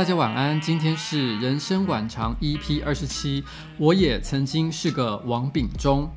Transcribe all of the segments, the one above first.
大家晚安。今天是人生晚长 EP 二十七，我也曾经是个王炳忠。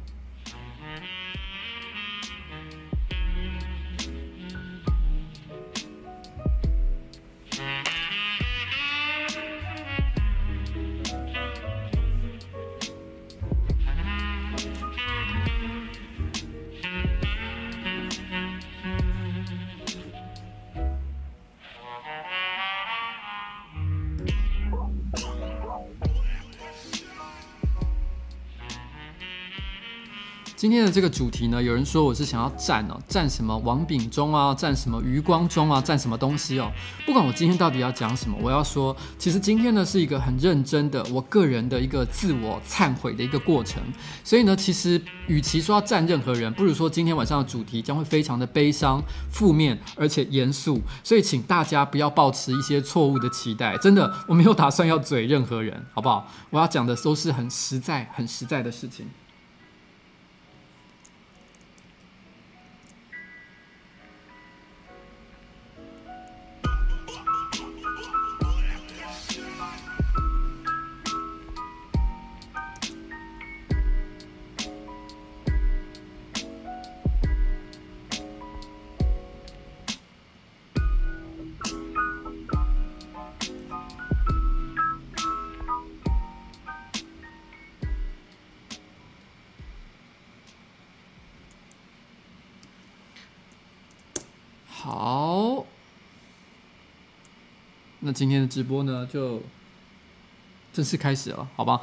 这个主题呢，有人说我是想要站哦，站什么王炳忠啊，站什么余光中啊，站什么东西哦？不管我今天到底要讲什么，我要说，其实今天呢是一个很认真的，我个人的一个自我忏悔的一个过程。所以呢，其实与其说要站任何人，不如说今天晚上的主题将会非常的悲伤、负面，而且严肃。所以请大家不要抱持一些错误的期待，真的，我没有打算要嘴任何人，好不好？我要讲的都是很实在、很实在的事情。那今天的直播呢，就正式开始了，好吧？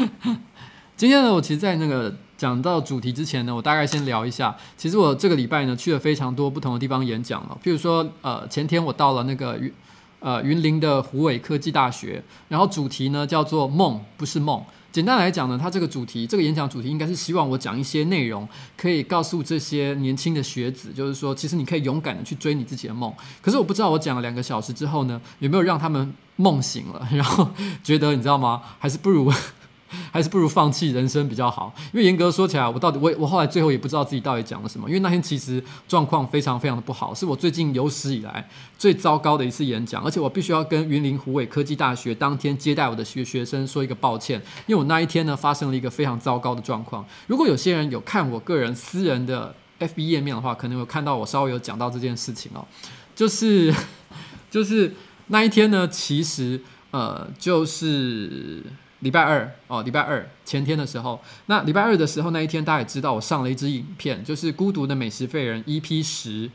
今天呢，我其实，在那个讲到主题之前呢，我大概先聊一下。其实我这个礼拜呢，去了非常多不同的地方演讲了。譬如说，呃，前天我到了那个云呃云林的湖尾科技大学，然后主题呢叫做“梦不是梦”。简单来讲呢，他这个主题，这个演讲主题应该是希望我讲一些内容，可以告诉这些年轻的学子，就是说，其实你可以勇敢的去追你自己的梦。可是我不知道，我讲了两个小时之后呢，有没有让他们梦醒了，然后觉得你知道吗？还是不如。还是不如放弃人生比较好，因为严格说起来，我到底我我后来最后也不知道自己到底讲了什么，因为那天其实状况非常非常的不好，是我最近有史以来最糟糕的一次演讲，而且我必须要跟云林虎尾科技大学当天接待我的学学生说一个抱歉，因为我那一天呢发生了一个非常糟糕的状况。如果有些人有看我个人私人的 FB 页面的话，可能有看到我稍微有讲到这件事情哦，就是就是那一天呢，其实呃就是。礼拜二哦，礼拜二前天的时候，那礼拜二的时候那一天，大家也知道我上了一支影片，就是《孤独的美食废人》EP 十。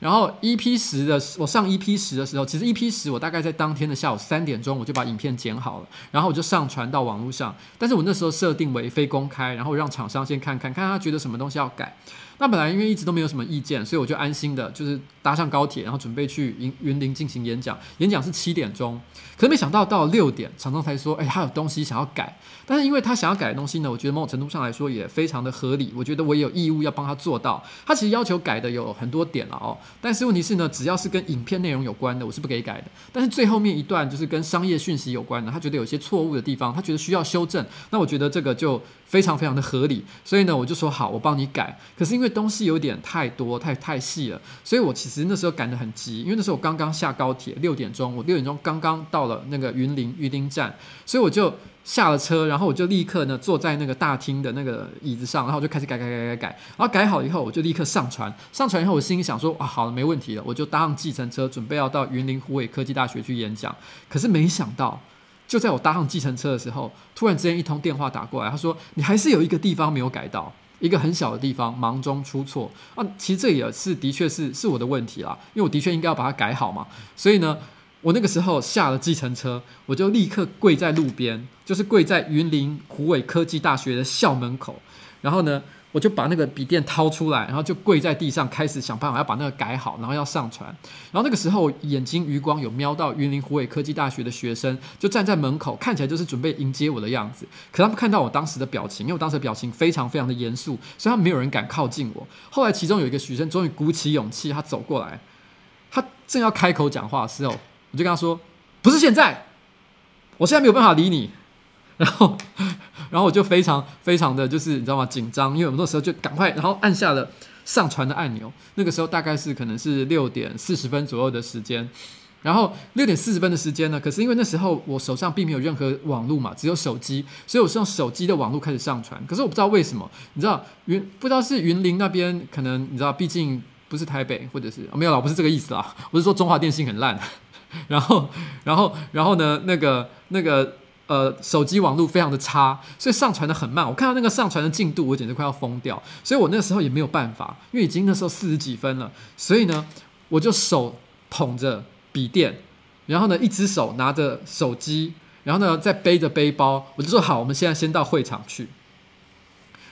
然后 EP 十的我上 EP 十的时候，其实 EP 十我大概在当天的下午三点钟我就把影片剪好了，然后我就上传到网络上。但是我那时候设定为非公开，然后让厂商先看看，看他觉得什么东西要改。那本来因为一直都没有什么意见，所以我就安心的，就是搭上高铁，然后准备去云云林进行演讲。演讲是七点钟，可是没想到到了六点，厂商才说，哎，他有东西想要改。但是因为他想要改的东西呢，我觉得某种程度上来说也非常的合理。我觉得我也有义务要帮他做到。他其实要求改的有很多点了哦，但是问题是呢，只要是跟影片内容有关的，我是不给改的。但是最后面一段就是跟商业讯息有关的，他觉得有些错误的地方，他觉得需要修正。那我觉得这个就非常非常的合理。所以呢，我就说好，我帮你改。可是因为东西有点太多，太太细了，所以我其实那时候赶得很急。因为那时候我刚刚下高铁，六点钟，我六点钟刚刚到了那个云林玉林站，所以我就。下了车，然后我就立刻呢坐在那个大厅的那个椅子上，然后我就开始改改改改改，然后改好以后我就立刻上传。上传以后我心里想说啊，好了，没问题了，我就搭上计程车准备要到云林虎尾科技大学去演讲。可是没想到，就在我搭上计程车的时候，突然之间一通电话打过来，他说你还是有一个地方没有改到，一个很小的地方，忙中出错啊。其实这也是的确是是我的问题啦，因为我的确应该要把它改好嘛。所以呢。我那个时候下了计程车，我就立刻跪在路边，就是跪在云林虎尾科技大学的校门口。然后呢，我就把那个笔电掏出来，然后就跪在地上，开始想办法要把那个改好，然后要上传。然后那个时候眼睛余光有瞄到云林虎尾科技大学的学生，就站在门口，看起来就是准备迎接我的样子。可他们看到我当时的表情，因为我当时的表情非常非常的严肃，所以他们没有人敢靠近我。后来其中有一个学生终于鼓起勇气，他走过来，他正要开口讲话的时候。我就跟他说：“不是现在，我现在没有办法理你。”然后，然后我就非常非常的就是你知道吗？紧张，因为我们那时候就赶快，然后按下了上传的按钮。那个时候大概是可能是六点四十分左右的时间。然后六点四十分的时间呢，可是因为那时候我手上并没有任何网络嘛，只有手机，所以我是用手机的网络开始上传。可是我不知道为什么，你知道云不知道是云林那边可能你知道，毕竟不是台北，或者是、哦、没有啦，不是这个意思啊，我是说中华电信很烂。然后，然后，然后呢，那个那个呃，手机网络非常的差，所以上传的很慢。我看到那个上传的进度，我简直快要疯掉。所以我那个时候也没有办法，因为已经那时候四十几分了，所以呢，我就手捧着。笔电，然后呢，一只手拿着手机，然后呢，再背着背包，我就说好，我们现在先到会场去。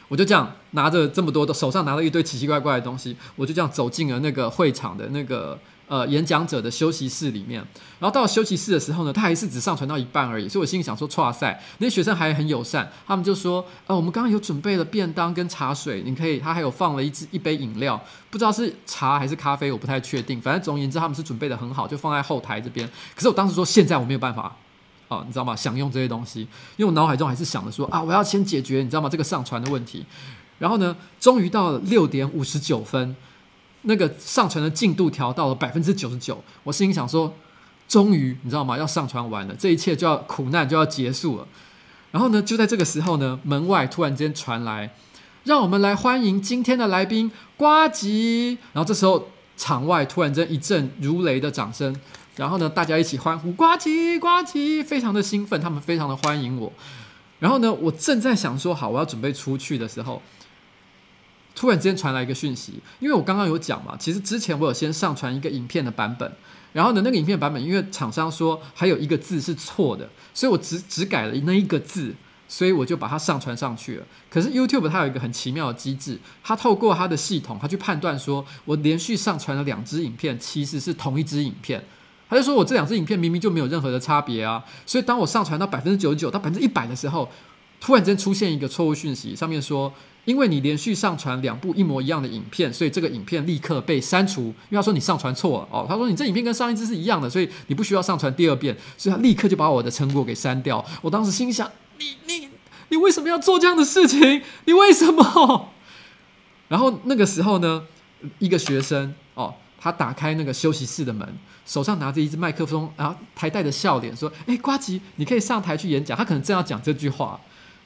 我就这样拿着这么多的，手上拿了一堆奇奇怪怪的东西，我就这样走进了那个会场的那个。呃，演讲者的休息室里面，然后到了休息室的时候呢，他还是只上传到一半而已，所以我心里想说，哇塞，那些学生还很友善，他们就说，呃，我们刚刚有准备了便当跟茶水，你可以，他还有放了一支一杯饮料，不知道是茶还是咖啡，我不太确定，反正总而言之，他们是准备的很好，就放在后台这边。可是我当时说，现在我没有办法，哦、你知道吗？享用这些东西，因为我脑海中还是想着说，啊，我要先解决，你知道吗？这个上传的问题。然后呢，终于到了六点五十九分。那个上传的进度调到了百分之九十九，我心里想说，终于你知道吗？要上传完了，这一切就要苦难就要结束了。然后呢，就在这个时候呢，门外突然间传来，让我们来欢迎今天的来宾呱吉。然后这时候场外突然间一阵如雷的掌声，然后呢，大家一起欢呼呱吉呱吉，非常的兴奋，他们非常的欢迎我。然后呢，我正在想说好，我要准备出去的时候。突然之间传来一个讯息，因为我刚刚有讲嘛，其实之前我有先上传一个影片的版本，然后呢，那个影片版本因为厂商说还有一个字是错的，所以我只只改了那一个字，所以我就把它上传上去了。可是 YouTube 它有一个很奇妙的机制，它透过它的系统，它去判断说我连续上传了两支影片，其实是同一支影片，它就说我这两支影片明明就没有任何的差别啊，所以当我上传到百分之九十九到百分之一百的时候，突然间出现一个错误讯息，上面说。因为你连续上传两部一模一样的影片，所以这个影片立刻被删除。因为他说你上传错了哦，他说你这影片跟上一支是一样的，所以你不需要上传第二遍，所以他立刻就把我的成果给删掉。我当时心想：你你你为什么要做这样的事情？你为什么？然后那个时候呢，一个学生哦，他打开那个休息室的门，手上拿着一支麦克风，然后还带着笑脸说：“哎，瓜吉，你可以上台去演讲。”他可能正要讲这句话。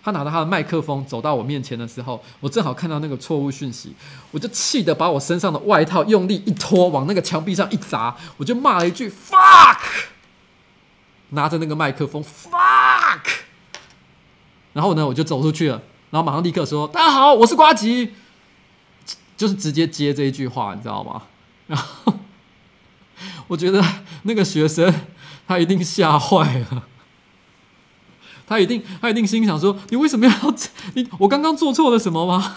他拿着他的麦克风走到我面前的时候，我正好看到那个错误讯息，我就气得把我身上的外套用力一拖，往那个墙壁上一砸，我就骂了一句 “fuck”，拿着那个麦克风 “fuck”，然后呢，我就走出去了，然后马上立刻说：“大家好，我是瓜吉。”就是直接接这一句话，你知道吗？然后我觉得那个学生他一定吓坏了。他一定，他一定心想说：“你为什么要你？我刚刚做错了什么吗？”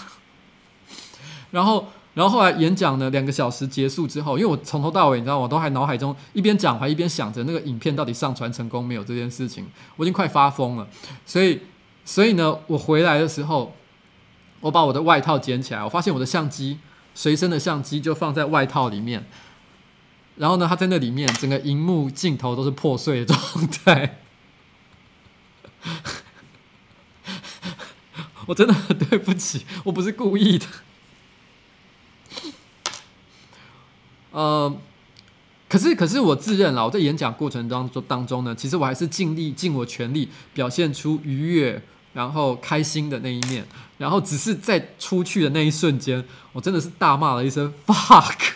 然后，然后后来演讲呢，两个小时结束之后，因为我从头到尾，你知道，我都还脑海中一边讲还一边想着那个影片到底上传成功没有这件事情，我已经快发疯了。所以，所以呢，我回来的时候，我把我的外套捡起来，我发现我的相机随身的相机就放在外套里面，然后呢，它在那里面，整个荧幕镜头都是破碎的状态。我真的很对不起，我不是故意的。呃，可是可是我自认了，我在演讲过程当中当中呢，其实我还是尽力尽我全力表现出愉悦，然后开心的那一面，然后只是在出去的那一瞬间，我真的是大骂了一声 “fuck”。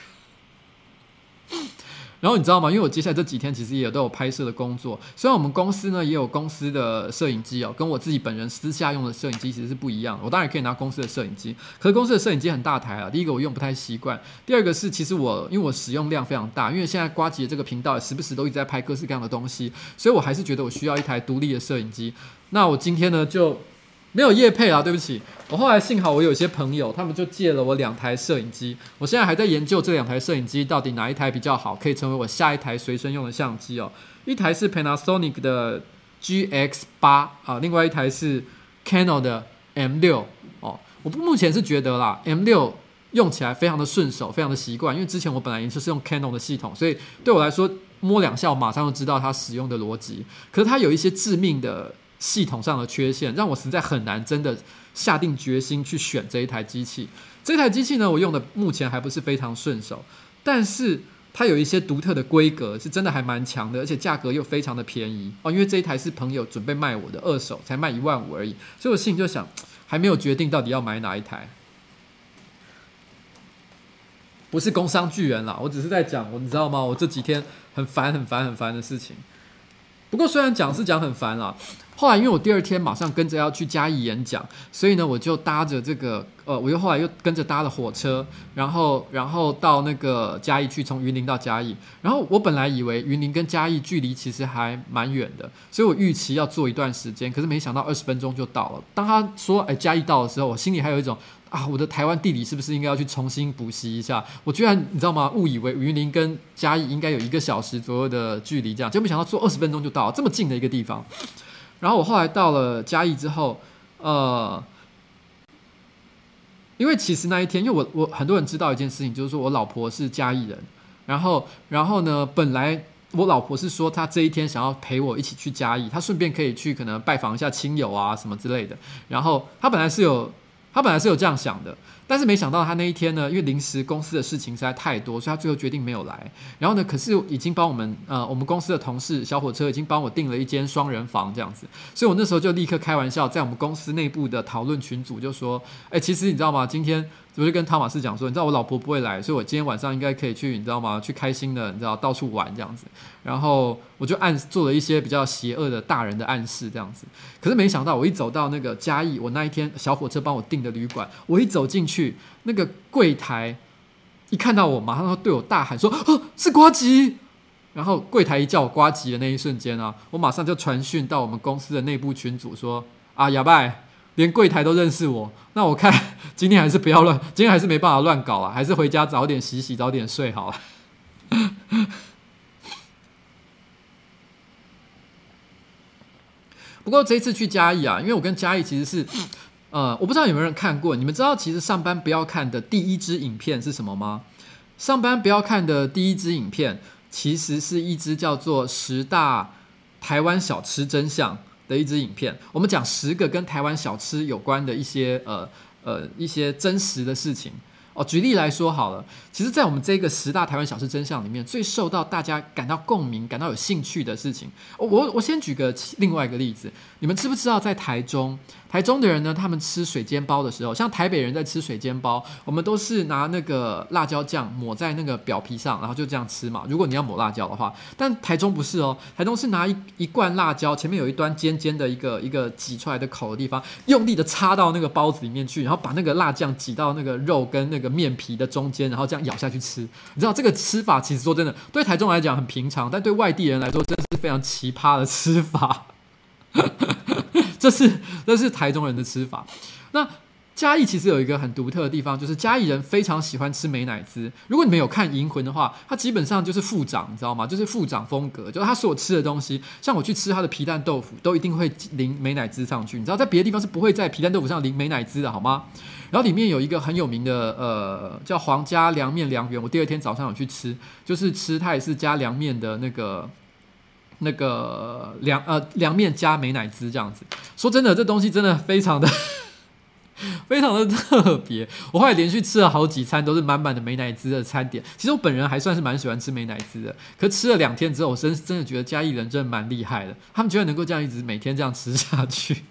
然后你知道吗？因为我接下来这几天其实也都有拍摄的工作。虽然我们公司呢也有公司的摄影机哦，跟我自己本人私下用的摄影机其实是不一样的。我当然可以拿公司的摄影机，可是公司的摄影机很大台啊。第一个我用不太习惯，第二个是其实我因为我使用量非常大，因为现在瓜吉的这个频道时不时都一直在拍各式各样的东西，所以我还是觉得我需要一台独立的摄影机。那我今天呢就。没有业配啊，对不起。我后来幸好我有些朋友，他们就借了我两台摄影机。我现在还在研究这两台摄影机到底哪一台比较好，可以成为我下一台随身用的相机哦。一台是 Panasonic 的 GX 八啊，另外一台是 Canon 的 M 六哦。我目前是觉得啦，M 六用起来非常的顺手，非常的习惯，因为之前我本来也就是用 Canon 的系统，所以对我来说摸两下我马上就知道它使用的逻辑。可是它有一些致命的。系统上的缺陷让我实在很难真的下定决心去选这一台机器。这台机器呢，我用的目前还不是非常顺手，但是它有一些独特的规格，是真的还蛮强的，而且价格又非常的便宜哦。因为这一台是朋友准备卖我的二手，才卖一万五而已，所以我心里就想，还没有决定到底要买哪一台。不是工商巨人啦，我只是在讲，我你知道吗？我这几天很烦、很烦、很烦的事情。不过虽然讲是讲很烦啦，后来因为我第二天马上跟着要去嘉义演讲，所以呢，我就搭着这个呃，我又后来又跟着搭了火车，然后然后到那个嘉义去，从云林到嘉义。然后我本来以为云林跟嘉义距离其实还蛮远的，所以我预期要坐一段时间，可是没想到二十分钟就到了。当他说哎嘉义到的时候，我心里还有一种。啊，我的台湾地理是不是应该要去重新补习一下？我居然你知道吗？误以为云林跟嘉义应该有一个小时左右的距离，这样，结果没想到坐二十分钟就到了这么近的一个地方。然后我后来到了嘉义之后，呃，因为其实那一天，因为我我很多人知道一件事情，就是说我老婆是嘉义人，然后然后呢，本来我老婆是说她这一天想要陪我一起去嘉义，她顺便可以去可能拜访一下亲友啊什么之类的。然后她本来是有。他本来是有这样想的，但是没想到他那一天呢，因为临时公司的事情实在太多，所以他最后决定没有来。然后呢，可是已经帮我们呃，我们公司的同事小火车已经帮我订了一间双人房这样子，所以我那时候就立刻开玩笑，在我们公司内部的讨论群组就说：“哎，其实你知道吗？今天。”我就跟汤马斯讲说，你知道我老婆不会来，所以我今天晚上应该可以去，你知道吗？去开心的，你知道到处玩这样子。然后我就暗做了一些比较邪恶的大人的暗示这样子。可是没想到，我一走到那个嘉义，我那一天小火车帮我订的旅馆，我一走进去，那个柜台一看到我，马上对我大喊说：“哦，是瓜吉！”然后柜台一叫我瓜吉的那一瞬间啊，我马上就传讯到我们公司的内部群组说：“啊，哑巴。”连柜台都认识我，那我看 今天还是不要乱，今天还是没办法乱搞啊，还是回家早点洗洗，早点睡好了。不过这次去嘉义啊，因为我跟嘉义其实是，呃，我不知道有没有人看过，你们知道其实上班不要看的第一支影片是什么吗？上班不要看的第一支影片，其实是一支叫做《十大台湾小吃真相》的一支影片，我们讲十个跟台湾小吃有关的一些呃呃一些真实的事情。哦，举例来说好了，其实，在我们这个十大台湾小吃真相里面，最受到大家感到共鸣、感到有兴趣的事情，我我先举个另外一个例子，你们知不知道在台中？台中的人呢，他们吃水煎包的时候，像台北人在吃水煎包，我们都是拿那个辣椒酱抹在那个表皮上，然后就这样吃嘛。如果你要抹辣椒的话，但台中不是哦，台中是拿一一罐辣椒，前面有一端尖尖的一个一个挤出来的口的地方，用力的插到那个包子里面去，然后把那个辣酱挤到那个肉跟那个个面皮的中间，然后这样咬下去吃。你知道这个吃法其实说真的，对台中来讲很平常，但对外地人来说真的是非常奇葩的吃法。这是这是台中人的吃法。那嘉义其实有一个很独特的地方，就是嘉义人非常喜欢吃美乃滋。如果你们有看《银魂》的话，它基本上就是副长，你知道吗？就是副长风格，就是他所吃的东西，像我去吃他的皮蛋豆腐，都一定会淋美乃滋上去。你知道，在别的地方是不会在皮蛋豆腐上淋美乃滋的，好吗？然后里面有一个很有名的，呃，叫皇家凉面凉园。我第二天早上有去吃，就是吃它也是加凉面的那个。那个凉呃凉面加美乃滋这样子，说真的，这东西真的非常的 非常的特别。我后来连续吃了好几餐，都是满满的美乃滋的餐点。其实我本人还算是蛮喜欢吃美乃滋的，可吃了两天之后，我真真的觉得嘉义人真的蛮厉害的，他们居然能够这样一直每天这样吃下去。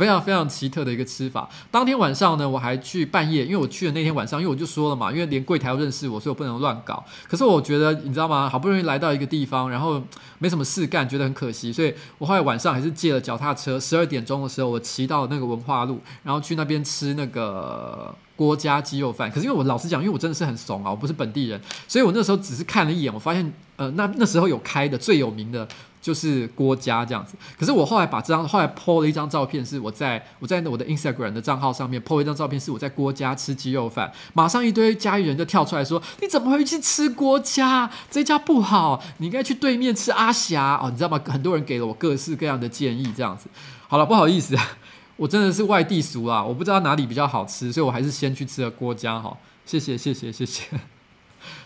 非常非常奇特的一个吃法。当天晚上呢，我还去半夜，因为我去的那天晚上，因为我就说了嘛，因为连柜台都认识我，所以我不能乱搞。可是我觉得，你知道吗？好不容易来到一个地方，然后没什么事干，觉得很可惜，所以我后来晚上还是借了脚踏车。十二点钟的时候，我骑到那个文化路，然后去那边吃那个郭家鸡肉饭。可是因为我老实讲，因为我真的是很怂啊，我不是本地人，所以我那时候只是看了一眼，我发现，呃，那那时候有开的最有名的。就是郭家这样子，可是我后来把这张后来 po 了一张照片，是我在我在我的 Instagram 的账号上面 po 了一张照片，是我在郭家吃鸡肉饭，马上一堆嘉义人就跳出来说：“你怎么会去吃郭家？这家不好，你应该去对面吃阿霞哦，你知道吗？”很多人给了我各式各样的建议，这样子。好了，不好意思，我真的是外地俗啊，我不知道哪里比较好吃，所以我还是先去吃了郭家哈。谢谢，谢谢，谢谢。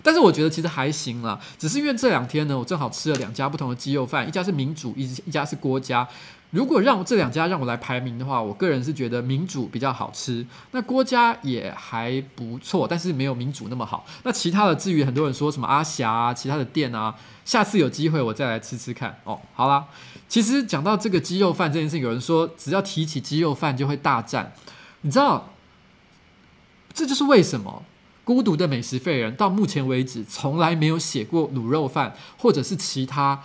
但是我觉得其实还行啦，只是因为这两天呢，我正好吃了两家不同的鸡肉饭，一家是民主，一一家是郭家。如果让这两家让我来排名的话，我个人是觉得民主比较好吃。那郭家也还不错，但是没有民主那么好。那其他的，至于很多人说什么阿霞啊，其他的店啊，下次有机会我再来吃吃看哦。好啦，其实讲到这个鸡肉饭这件事，有人说只要提起鸡肉饭就会大战，你知道，这就是为什么孤独的美食废人到目前为止从来没有写过卤肉饭，或者是其他。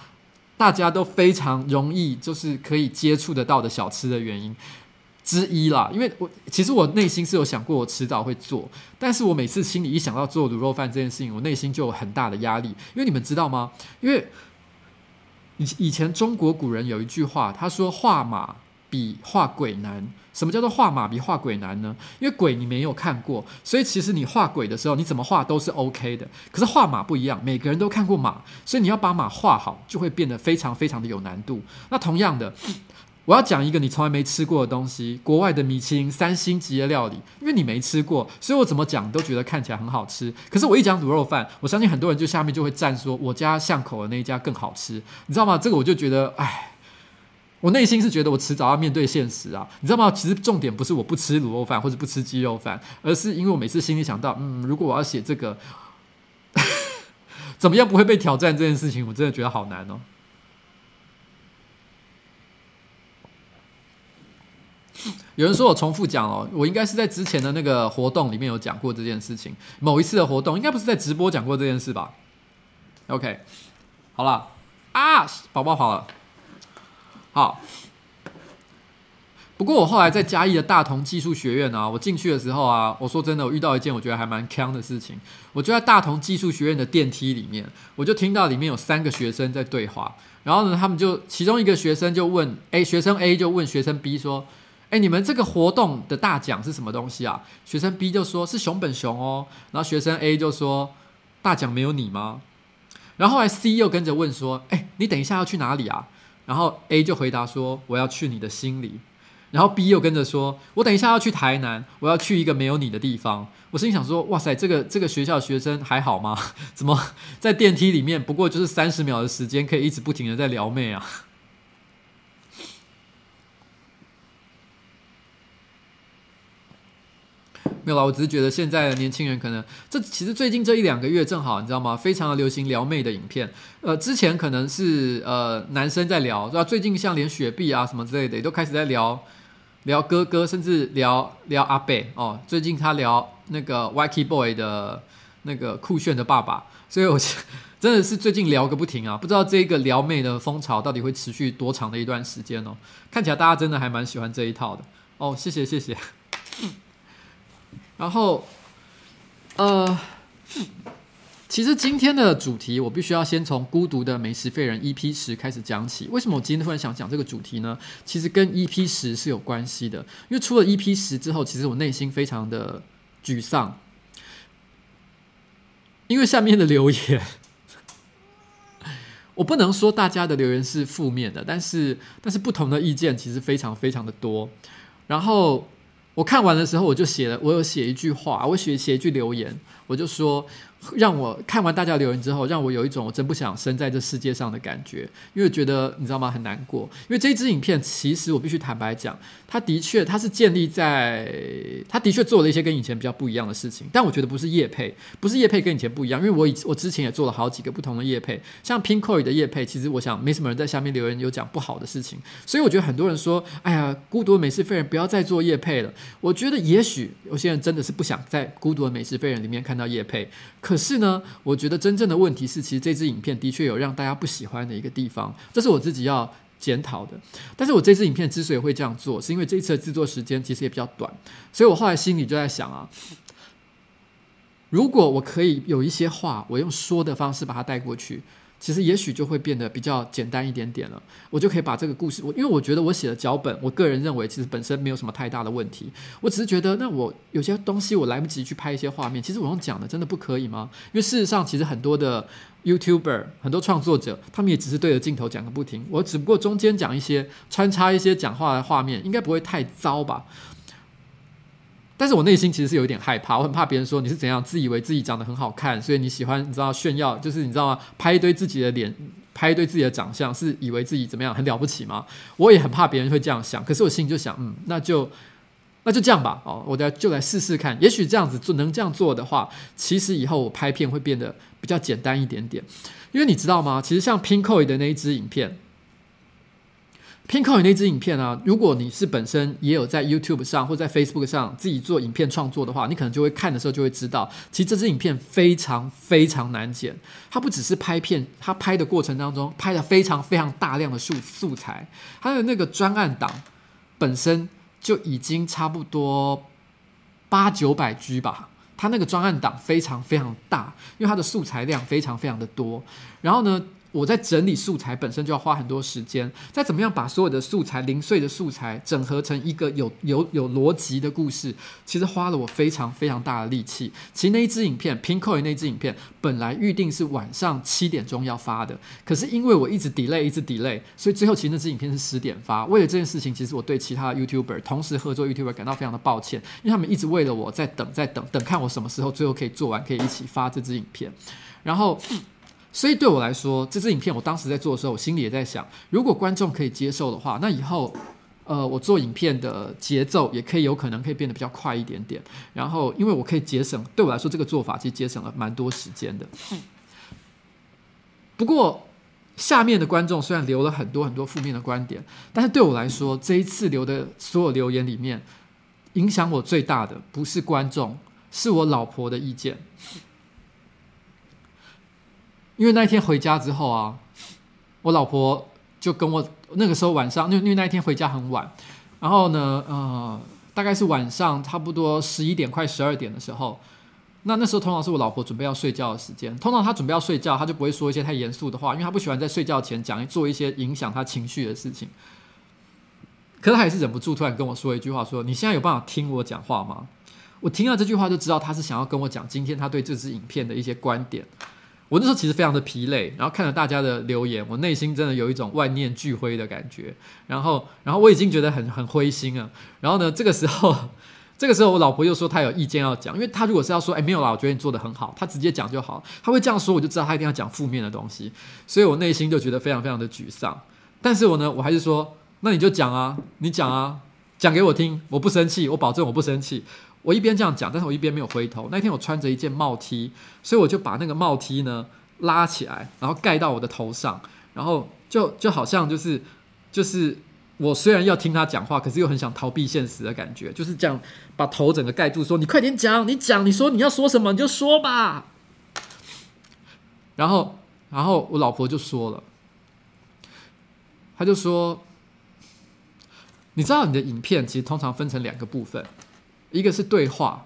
大家都非常容易，就是可以接触得到的小吃的原因之一啦。因为我其实我内心是有想过，我迟早会做，但是我每次心里一想到做卤肉饭这件事情，我内心就有很大的压力。因为你们知道吗？因为以以前中国古人有一句话，他说画马比画鬼难。什么叫做画马比画鬼难呢？因为鬼你没有看过，所以其实你画鬼的时候，你怎么画都是 OK 的。可是画马不一样，每个人都看过马，所以你要把马画好，就会变得非常非常的有难度。那同样的，我要讲一个你从来没吃过的东西，国外的米其林三星级的料理，因为你没吃过，所以我怎么讲都觉得看起来很好吃。可是我一讲卤肉饭，我相信很多人就下面就会赞说，我家巷口的那一家更好吃，你知道吗？这个我就觉得，哎。我内心是觉得我迟早要面对现实啊，你知道吗？其实重点不是我不吃卤肉饭或者不吃鸡肉饭，而是因为我每次心里想到，嗯，如果我要写这个，怎么样不会被挑战这件事情，我真的觉得好难哦。有人说我重复讲哦，我应该是在之前的那个活动里面有讲过这件事情，某一次的活动应该不是在直播讲过这件事吧？OK，好了啊，宝宝跑了。好，不过我后来在嘉义的大同技术学院啊，我进去的时候啊，我说真的，我遇到一件我觉得还蛮坑的事情。我就在大同技术学院的电梯里面，我就听到里面有三个学生在对话。然后呢，他们就其中一个学生就问 A 学生 A 就问学生 B 说：“哎，你们这个活动的大奖是什么东西啊？”学生 B 就说是熊本熊哦。然后学生 A 就说：“大奖没有你吗？”然后后来 C 又跟着问说：“哎，你等一下要去哪里啊？”然后 A 就回答说：“我要去你的心里。”然后 B 又跟着说：“我等一下要去台南，我要去一个没有你的地方。”我心里想说：“哇塞，这个这个学校的学生还好吗？怎么在电梯里面不过就是三十秒的时间，可以一直不停的在撩妹啊？”没有啦，我只是觉得现在的年轻人可能，这其实最近这一两个月正好，你知道吗？非常的流行撩妹的影片。呃，之前可能是呃男生在聊，对吧？最近像连雪碧啊什么之类的，也都开始在聊聊哥哥，甚至聊聊阿伯哦。最近他聊那个 Wacky Boy 的那个酷炫的爸爸，所以我真的是最近聊个不停啊！不知道这个撩妹的风潮到底会持续多长的一段时间哦。看起来大家真的还蛮喜欢这一套的哦。谢谢谢谢。然后，呃，其实今天的主题我必须要先从《孤独的美食废人》EP 十开始讲起。为什么我今天突然想讲这个主题呢？其实跟 EP 十是有关系的。因为出了 EP 十之后，其实我内心非常的沮丧，因为下面的留言，我不能说大家的留言是负面的，但是但是不同的意见其实非常非常的多。然后。我看完的时候，我就写了，我有写一句话，我写写一句留言，我就说。让我看完大家留言之后，让我有一种我真不想生在这世界上的感觉，因为觉得你知道吗？很难过。因为这一支影片，其实我必须坦白讲，它的确它是建立在，它的确做了一些跟以前比较不一样的事情，但我觉得不是叶配，不是叶配跟以前不一样，因为我以我之前也做了好几个不同的叶配，像 Pinkoi 的叶配，其实我想没什么人在下面留言有讲不好的事情，所以我觉得很多人说，哎呀，孤独的美食废人不要再做叶配了。我觉得也许有些人真的是不想在孤独的美食废人里面看到叶配。可是呢，我觉得真正的问题是，其实这支影片的确有让大家不喜欢的一个地方，这是我自己要检讨的。但是我这支影片之所以会这样做，是因为这一次的制作时间其实也比较短，所以我后来心里就在想啊，如果我可以有一些话，我用说的方式把它带过去。其实也许就会变得比较简单一点点了，我就可以把这个故事，我因为我觉得我写的脚本，我个人认为其实本身没有什么太大的问题，我只是觉得那我有些东西我来不及去拍一些画面，其实我用讲的真的不可以吗？因为事实上其实很多的 YouTuber 很多创作者，他们也只是对着镜头讲个不停，我只不过中间讲一些穿插一些讲话的画面，应该不会太糟吧？但是我内心其实是有一点害怕，我很怕别人说你是怎样自以为自己长得很好看，所以你喜欢你知道炫耀，就是你知道吗？拍一堆自己的脸，拍一堆自己的长相，是以为自己怎么样很了不起吗？我也很怕别人会这样想，可是我心里就想，嗯，那就那就这样吧，哦，我来就来试试看，也许这样子做能这样做的话，其实以后我拍片会变得比较简单一点点，因为你知道吗？其实像 Pinkoi 的那一支影片。偏靠你那支影片啊，如果你是本身也有在 YouTube 上或在 Facebook 上自己做影片创作的话，你可能就会看的时候就会知道，其实这支影片非常非常难剪。它不只是拍片，它拍的过程当中拍了非常非常大量的素素材，它的那个专案档本身就已经差不多八九百 G 吧。它那个专案档非常非常大，因为它的素材量非常非常的多。然后呢，我在整理素材本身就要花很多时间，再怎么样把所有的素材零碎的素材整合成一个有有有逻辑的故事，其实花了我非常非常大的力气。其实那一支影片，Pinko 那支影片本来预定是晚上七点钟要发的，可是因为我一直 delay 一直 delay，所以最后其实那支影片是十点发。为了这件事情，其实我对其他的 YouTuber 同时合作 YouTuber 感到非常的抱歉，因为他们一直为了我在等在等等看我什么时候最后可以做完，可以一起发这支影片，然后。所以对我来说，这支影片我当时在做的时候，我心里也在想，如果观众可以接受的话，那以后，呃，我做影片的节奏也可以有可能可以变得比较快一点点。然后，因为我可以节省，对我来说这个做法其实节省了蛮多时间的。不过，下面的观众虽然留了很多很多负面的观点，但是对我来说，这一次留的所有留言里面，影响我最大的不是观众，是我老婆的意见。因为那一天回家之后啊，我老婆就跟我那个时候晚上，因为因为那一天回家很晚，然后呢，呃，大概是晚上差不多十一点快十二点的时候，那那时候通常是我老婆准备要睡觉的时间，通常她准备要睡觉，她就不会说一些太严肃的话，因为她不喜欢在睡觉前讲做一些影响她情绪的事情。可是她还是忍不住突然跟我说一句话，说：“你现在有办法听我讲话吗？”我听到这句话就知道她是想要跟我讲今天她对这支影片的一些观点。我那时候其实非常的疲累，然后看着大家的留言，我内心真的有一种万念俱灰的感觉。然后，然后我已经觉得很很灰心了。然后呢，这个时候，这个时候我老婆又说她有意见要讲，因为她如果是要说，哎，没有啦，我觉得你做得很好，她直接讲就好。她会这样说，我就知道她一定要讲负面的东西，所以我内心就觉得非常非常的沮丧。但是我呢，我还是说，那你就讲啊，你讲啊，讲给我听，我不生气，我保证我不生气。我一边这样讲，但是我一边没有回头。那天我穿着一件帽 T，所以我就把那个帽 T 呢拉起来，然后盖到我的头上，然后就就好像就是就是我虽然要听他讲话，可是又很想逃避现实的感觉，就是这样把头整个盖住，说：“你快点讲，你讲，你说你要说什么你就说吧。”然后，然后我老婆就说了，她就说：“你知道你的影片其实通常分成两个部分。”一个是对话，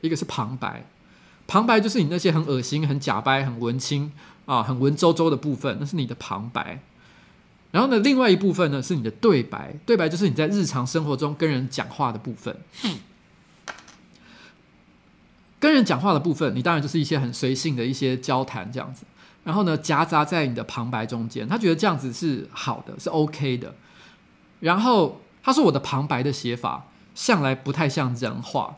一个是旁白。旁白就是你那些很恶心、很假掰、很文青啊、很文绉绉的部分，那是你的旁白。然后呢，另外一部分呢是你的对白。对白就是你在日常生活中跟人讲话的部分。跟人讲话的部分，你当然就是一些很随性的一些交谈这样子。然后呢，夹杂在你的旁白中间，他觉得这样子是好的，是 OK 的。然后他说：“我的旁白的写法。”向来不太像人话，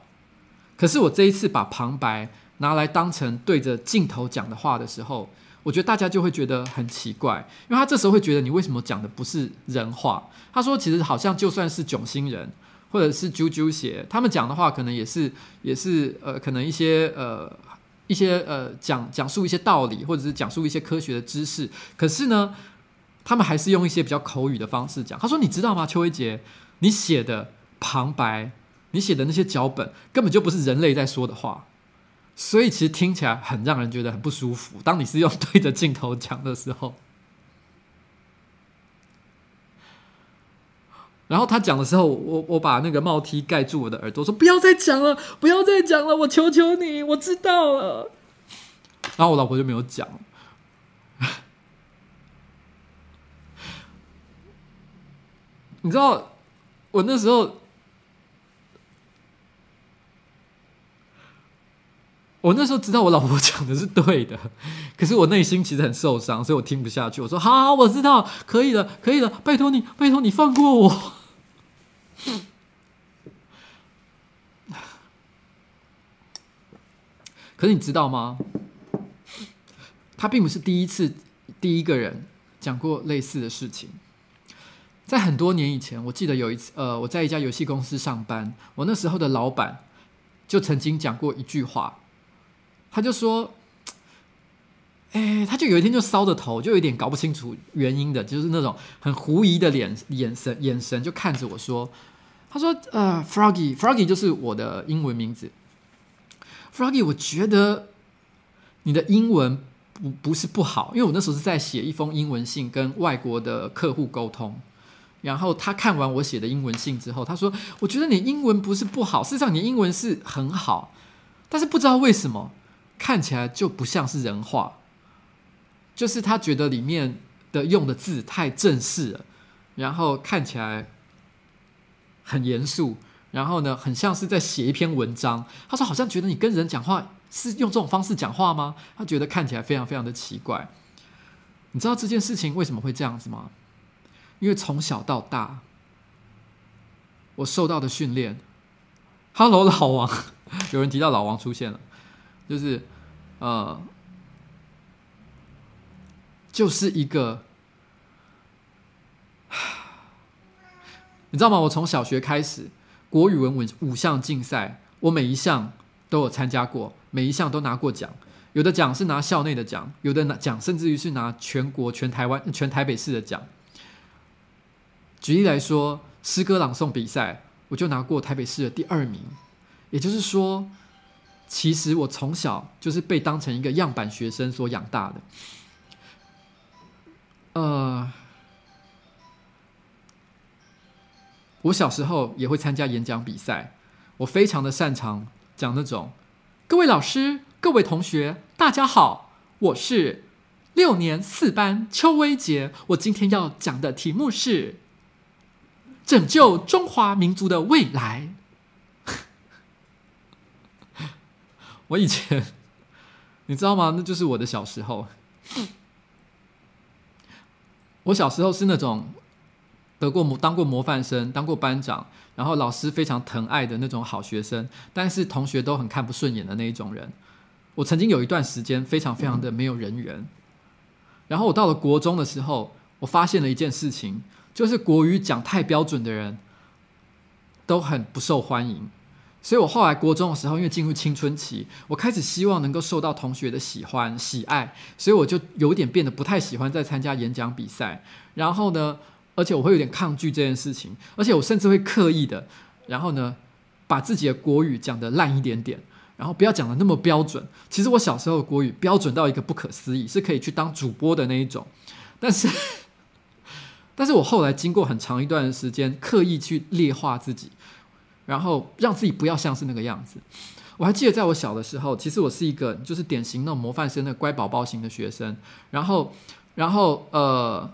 可是我这一次把旁白拿来当成对着镜头讲的话的时候，我觉得大家就会觉得很奇怪，因为他这时候会觉得你为什么讲的不是人话？他说，其实好像就算是囧星人或者是啾啾鞋，他们讲的话可能也是也是呃，可能一些呃一些呃讲讲述一些道理，或者是讲述一些科学的知识，可是呢，他们还是用一些比较口语的方式讲。他说，你知道吗，邱威杰，你写的。旁白，你写的那些脚本根本就不是人类在说的话，所以其实听起来很让人觉得很不舒服。当你是用对着镜头讲的时候，然后他讲的时候，我我把那个帽梯盖住我的耳朵，说不要再讲了，不要再讲了，我求求你，我知道了。然后我老婆就没有讲，你知道我那时候。我那时候知道我老婆讲的是对的，可是我内心其实很受伤，所以我听不下去。我说：“好，我知道，可以了，可以了，拜托你，拜托你放过我。”可是你知道吗？他并不是第一次、第一个人讲过类似的事情。在很多年以前，我记得有一次，呃，我在一家游戏公司上班，我那时候的老板就曾经讲过一句话，他就说：“哎，他就有一天就烧着头，就有点搞不清楚原因的，就是那种很狐疑的脸眼神，眼神就看着我说，他说：呃，Froggy，Froggy 就是我的英文名字，Froggy，我觉得你的英文。”不不是不好，因为我那时候是在写一封英文信跟外国的客户沟通，然后他看完我写的英文信之后，他说：“我觉得你英文不是不好，事实上你英文是很好，但是不知道为什么看起来就不像是人话，就是他觉得里面的用的字太正式了，然后看起来很严肃，然后呢，很像是在写一篇文章。他说好像觉得你跟人讲话。”是用这种方式讲话吗？他觉得看起来非常非常的奇怪。你知道这件事情为什么会这样子吗？因为从小到大，我受到的训练。Hello，老王，有人提到老王出现了，就是呃，就是一个，你知道吗？我从小学开始，国语文五五项竞赛，我每一项都有参加过。每一项都拿过奖，有的奖是拿校内的奖，有的拿奖甚至于是拿全国、全台湾、全台北市的奖。举例来说，诗歌朗诵比赛，我就拿过台北市的第二名。也就是说，其实我从小就是被当成一个样板学生所养大的。呃，我小时候也会参加演讲比赛，我非常的擅长讲那种。各位老师、各位同学，大家好，我是六年四班邱威杰。我今天要讲的题目是拯救中华民族的未来。我以前，你知道吗？那就是我的小时候。我小时候是那种。得过模，当过模范生，当过班长，然后老师非常疼爱的那种好学生，但是同学都很看不顺眼的那一种人。我曾经有一段时间非常非常的没有人缘，然后我到了国中的时候，我发现了一件事情，就是国语讲太标准的人都很不受欢迎。所以我后来国中的时候，因为进入青春期，我开始希望能够受到同学的喜欢喜爱，所以我就有点变得不太喜欢再参加演讲比赛。然后呢，而且我会有点抗拒这件事情，而且我甚至会刻意的，然后呢，把自己的国语讲得烂一点点，然后不要讲得那么标准。其实我小时候的国语标准到一个不可思议，是可以去当主播的那一种。但是，但是我后来经过很长一段时间刻意去劣化自己，然后让自己不要像是那个样子。我还记得在我小的时候，其实我是一个就是典型那种模范生的乖宝宝型的学生，然后，然后呃。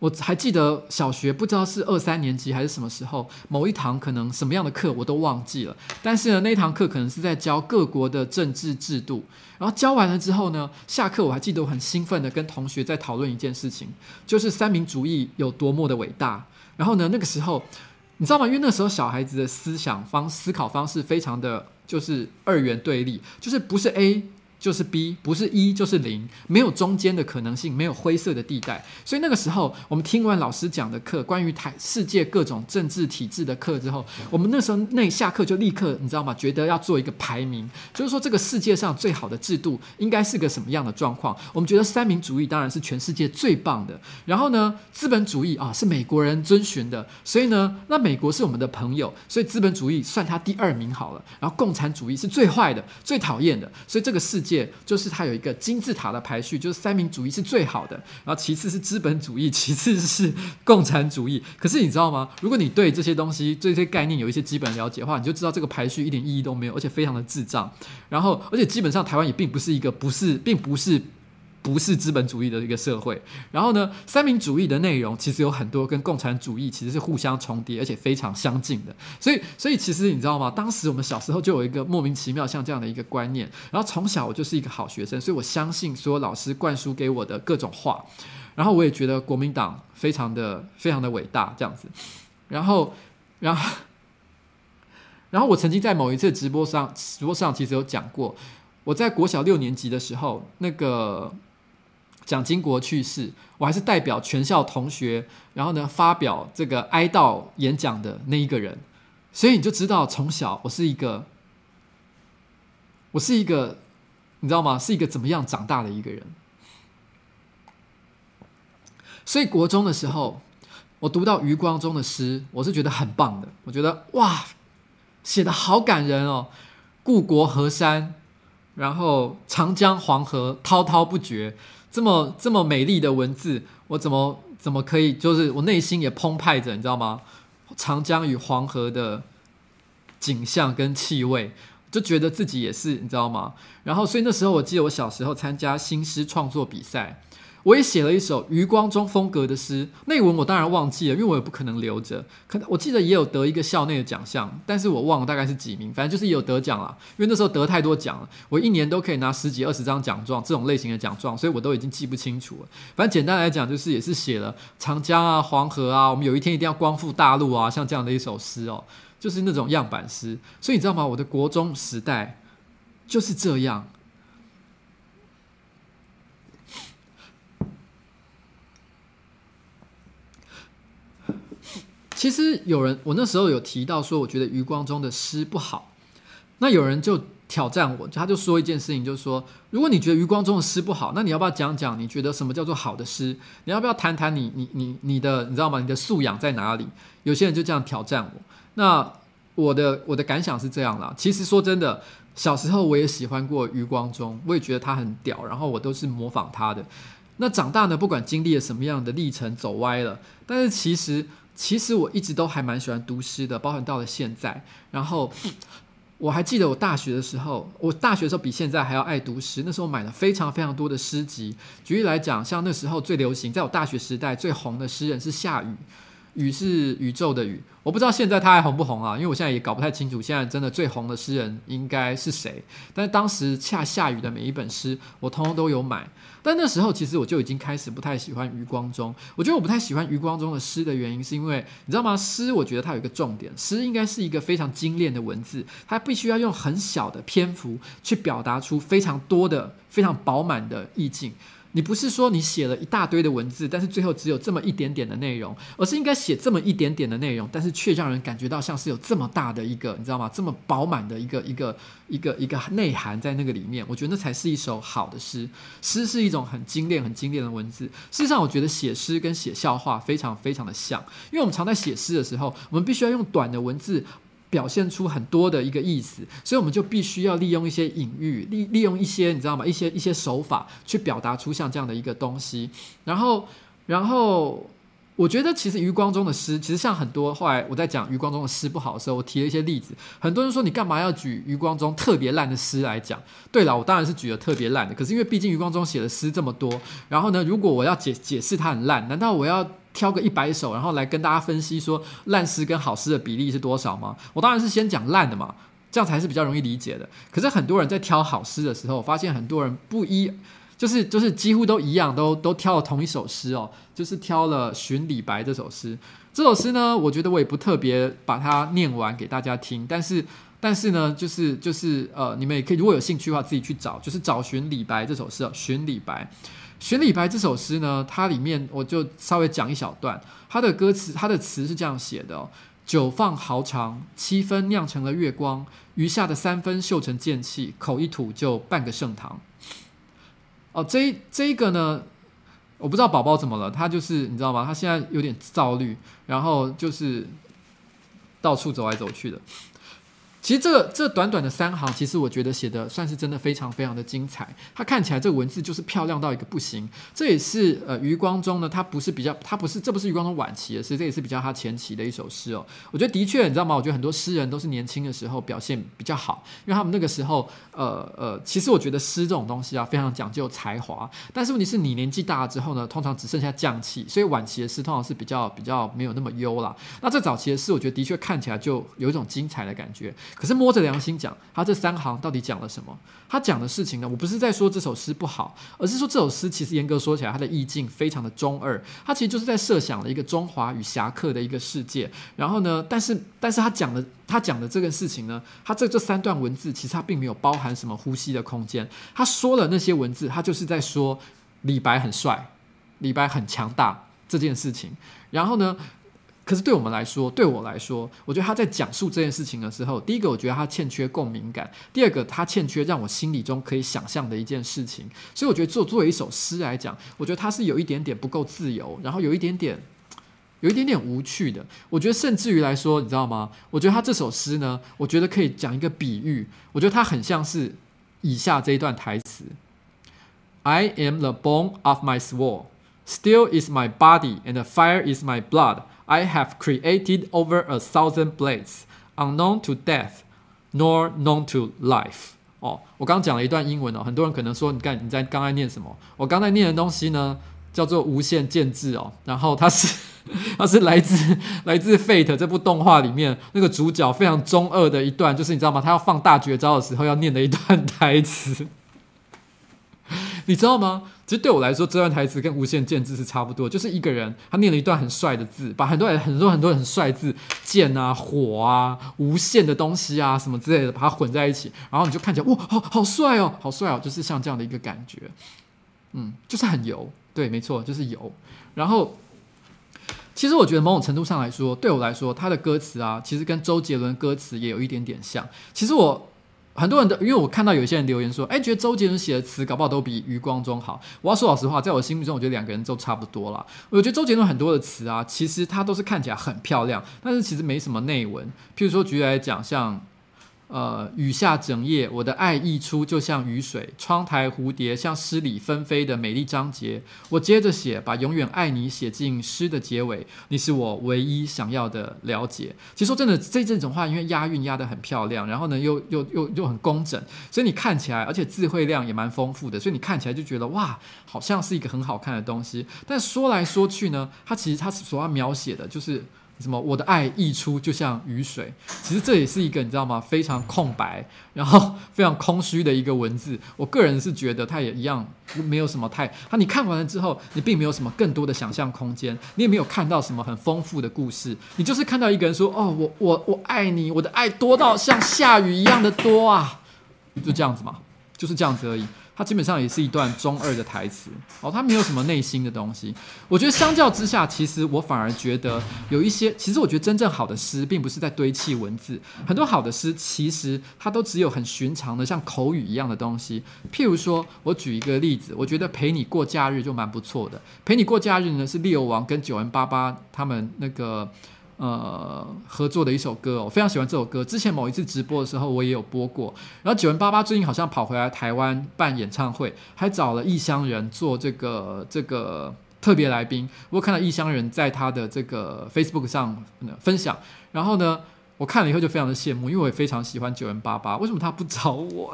我还记得小学不知道是二三年级还是什么时候，某一堂可能什么样的课我都忘记了。但是呢，那堂课可能是在教各国的政治制度。然后教完了之后呢，下课我还记得我很兴奋的跟同学在讨论一件事情，就是三民主义有多么的伟大。然后呢，那个时候你知道吗？因为那时候小孩子的思想方思考方式非常的就是二元对立，就是不是 A。就是 B，不是一就是零，没有中间的可能性，没有灰色的地带。所以那个时候，我们听完老师讲的课，关于台世界各种政治体制的课之后，我们那时候那下课就立刻，你知道吗？觉得要做一个排名，就是说这个世界上最好的制度应该是个什么样的状况？我们觉得三民主义当然是全世界最棒的。然后呢，资本主义啊是美国人遵循的，所以呢，那美国是我们的朋友，所以资本主义算它第二名好了。然后共产主义是最坏的、最讨厌的，所以这个世界。界就是它有一个金字塔的排序，就是三民主义是最好的，然后其次是资本主义，其次是共产主义。可是你知道吗？如果你对这些东西、这些概念有一些基本了解的话，你就知道这个排序一点意义都没有，而且非常的智障。然后，而且基本上台湾也并不是一个不是，并不是。不是资本主义的一个社会。然后呢，三民主义的内容其实有很多跟共产主义其实是互相重叠，而且非常相近的。所以，所以其实你知道吗？当时我们小时候就有一个莫名其妙像这样的一个观念。然后从小我就是一个好学生，所以我相信所有老师灌输给我的各种话。然后我也觉得国民党非常的非常的伟大这样子。然后，然后，然后我曾经在某一次直播上，直播上其实有讲过，我在国小六年级的时候，那个蒋经国去世，我还是代表全校同学，然后呢发表这个哀悼演讲的那一个人，所以你就知道从小我是一个，我是一个，你知道吗？是一个怎么样长大的一个人。所以国中的时候，我读到余光中的诗，我是觉得很棒的，我觉得哇。写得好感人哦，故国河山，然后长江黄河滔滔不绝，这么这么美丽的文字，我怎么怎么可以？就是我内心也澎湃着，你知道吗？长江与黄河的景象跟气味，就觉得自己也是，你知道吗？然后，所以那时候我记得我小时候参加新诗创作比赛。我也写了一首余光中风格的诗，内文我当然忘记了，因为我也不可能留着。可能我记得也有得一个校内的奖项，但是我忘了大概是几名，反正就是有得奖了。因为那时候得太多奖了，我一年都可以拿十几二十张奖状，这种类型的奖状，所以我都已经记不清楚了。反正简单来讲，就是也是写了长江啊、黄河啊，我们有一天一定要光复大陆啊，像这样的一首诗哦，就是那种样板诗。所以你知道吗？我的国中时代就是这样。其实有人，我那时候有提到说，我觉得余光中的诗不好。那有人就挑战我，他就说一件事情，就是说，如果你觉得余光中的诗不好，那你要不要讲讲你觉得什么叫做好的诗？你要不要谈谈你你你你的你知道吗？你的素养在哪里？有些人就这样挑战我。那我的我的感想是这样啦。其实说真的，小时候我也喜欢过余光中，我也觉得他很屌，然后我都是模仿他的。那长大呢，不管经历了什么样的历程，走歪了，但是其实。其实我一直都还蛮喜欢读诗的，包含到了现在。然后我还记得我大学的时候，我大学的时候比现在还要爱读诗。那时候买了非常非常多的诗集。举例来讲，像那时候最流行，在我大学时代最红的诗人是夏雨。宇是宇宙的宇，我不知道现在他还红不红啊？因为我现在也搞不太清楚，现在真的最红的诗人应该是谁？但是当时恰下雨的每一本诗，我通通都有买。但那时候其实我就已经开始不太喜欢余光中。我觉得我不太喜欢余光中的诗的原因，是因为你知道吗？诗我觉得它有一个重点，诗应该是一个非常精炼的文字，它必须要用很小的篇幅去表达出非常多的、非常饱满的意境。你不是说你写了一大堆的文字，但是最后只有这么一点点的内容，而是应该写这么一点点的内容，但是却让人感觉到像是有这么大的一个，你知道吗？这么饱满的一个一个一个一个内涵在那个里面。我觉得那才是一首好的诗。诗是一种很精炼、很精炼的文字。事实上，我觉得写诗跟写笑话非常非常的像，因为我们常在写诗的时候，我们必须要用短的文字。表现出很多的一个意思，所以我们就必须要利用一些隐喻，利利用一些你知道吗？一些一些手法去表达出像这样的一个东西。然后，然后我觉得其实余光中的诗，其实像很多后来我在讲余光中的诗不好的时候，我提了一些例子。很多人说你干嘛要举余光中特别烂的诗来讲？对了，我当然是举了特别烂的。可是因为毕竟余光中写的诗这么多，然后呢，如果我要解解释它很烂，难道我要？挑个一百首，然后来跟大家分析说烂诗跟好诗的比例是多少吗？我当然是先讲烂的嘛，这样才是比较容易理解的。可是很多人在挑好诗的时候，发现很多人不一，就是就是几乎都一样，都都挑了同一首诗哦，就是挑了《寻李白》这首诗。这首诗呢，我觉得我也不特别把它念完给大家听，但是但是呢，就是就是呃，你们也可以如果有兴趣的话，自己去找，就是找寻李白这首诗哦，《寻李白》。《选李白》这首诗呢，它里面我就稍微讲一小段。它的歌词，它的词是这样写的哦：酒放毫长，七分酿成了月光，余下的三分绣成剑气，口一吐就半个盛唐。哦，这这一个呢，我不知道宝宝怎么了，他就是你知道吗？他现在有点躁虑，然后就是到处走来走去的。其实这这短短的三行，其实我觉得写的算是真的非常非常的精彩。它看起来这个文字就是漂亮到一个不行。这也是呃余光中呢，他不是比较，他不是这不是余光中晚期的诗，这也是比较他前期的一首诗哦。我觉得的确，你知道吗？我觉得很多诗人都是年轻的时候表现比较好，因为他们那个时候呃呃，其实我觉得诗这种东西啊，非常讲究才华。但是问题是你年纪大了之后呢，通常只剩下匠气，所以晚期的诗通常是比较比较没有那么优啦。那这早期的诗，我觉得的确看起来就有一种精彩的感觉。可是摸着良心讲，他这三行到底讲了什么？他讲的事情呢？我不是在说这首诗不好，而是说这首诗其实严格说起来，它的意境非常的中二。他其实就是在设想了一个中华与侠客的一个世界。然后呢，但是但是他讲的他讲的这个事情呢，他这这三段文字其实他并没有包含什么呼吸的空间。他说了那些文字，他就是在说李白很帅，李白很强大这件事情。然后呢，可是对我们来说，对我来说，我觉得他在讲述这件事情的时候，第一个我觉得他欠缺共鸣感，第二个他欠缺让我心里中可以想象的一件事情。所以我觉得作作为一首诗来讲，我觉得他是有一点点不够自由，然后有一点点，有一点点无趣的。我觉得甚至于来说，你知道吗？我觉得他这首诗呢，我觉得可以讲一个比喻，我觉得它很像是以下这一段台词：I am the bone of my sword, steel is my body, and the fire is my blood. I have created over a thousand blades, unknown to death, nor known to life. 哦，我刚讲了一段英文哦，很多人可能说，你看你在刚才念什么？我刚才念的东西呢，叫做无限剑志哦。然后它是 它是来自 来自 Fate 这部动画里面那个主角非常中二的一段，就是你知道吗？他要放大绝招的时候要念的一段台词。你知道吗？其实对我来说，这段台词跟无限剑志是差不多，就是一个人他念了一段很帅的字，把很多很多很多很帅字，剑啊、火啊、无限的东西啊什么之类的，把它混在一起，然后你就看起来哇，好好帅哦，好帅哦，就是像这样的一个感觉，嗯，就是很油，对，没错，就是油。然后，其实我觉得某种程度上来说，对我来说，他的歌词啊，其实跟周杰伦歌词也有一点点像。其实我。很多人都，因为我看到有些人留言说，哎，觉得周杰伦写的词搞不好都比余光中好。我要说老实话，在我心目中，我觉得两个人都差不多啦。我觉得周杰伦很多的词啊，其实他都是看起来很漂亮，但是其实没什么内文。譬如说，举例来讲，像。呃，雨下整夜，我的爱溢出就像雨水，窗台蝴蝶像诗里纷飞的美丽章节。我接着写，把永远爱你写进诗的结尾。你是我唯一想要的了解。其实说真的，这这种话因为押韵押得很漂亮，然后呢又又又又很工整，所以你看起来，而且词汇量也蛮丰富的，所以你看起来就觉得哇，好像是一个很好看的东西。但说来说去呢，它其实它所要描写的就是。什么？我的爱溢出就像雨水，其实这也是一个你知道吗？非常空白，然后非常空虚的一个文字。我个人是觉得它也一样，没有什么太……它你看完了之后，你并没有什么更多的想象空间，你也没有看到什么很丰富的故事，你就是看到一个人说：“哦，我我我爱你，我的爱多到像下雨一样的多啊！”就这样子嘛，就是这样子而已。它基本上也是一段中二的台词哦，它没有什么内心的东西。我觉得相较之下，其实我反而觉得有一些，其实我觉得真正好的诗，并不是在堆砌文字。很多好的诗，其实它都只有很寻常的，像口语一样的东西。譬如说，我举一个例子，我觉得陪你过假日就蛮不错的。陪你过假日呢，是六王跟九 N 八八他们那个。呃，合作的一首歌，我非常喜欢这首歌。之前某一次直播的时候，我也有播过。然后九零八八最近好像跑回来台湾办演唱会，还找了异乡人做这个这个特别来宾。我看到异乡人在他的这个 Facebook 上分享，然后呢，我看了以后就非常的羡慕，因为我也非常喜欢九零八八。为什么他不找我？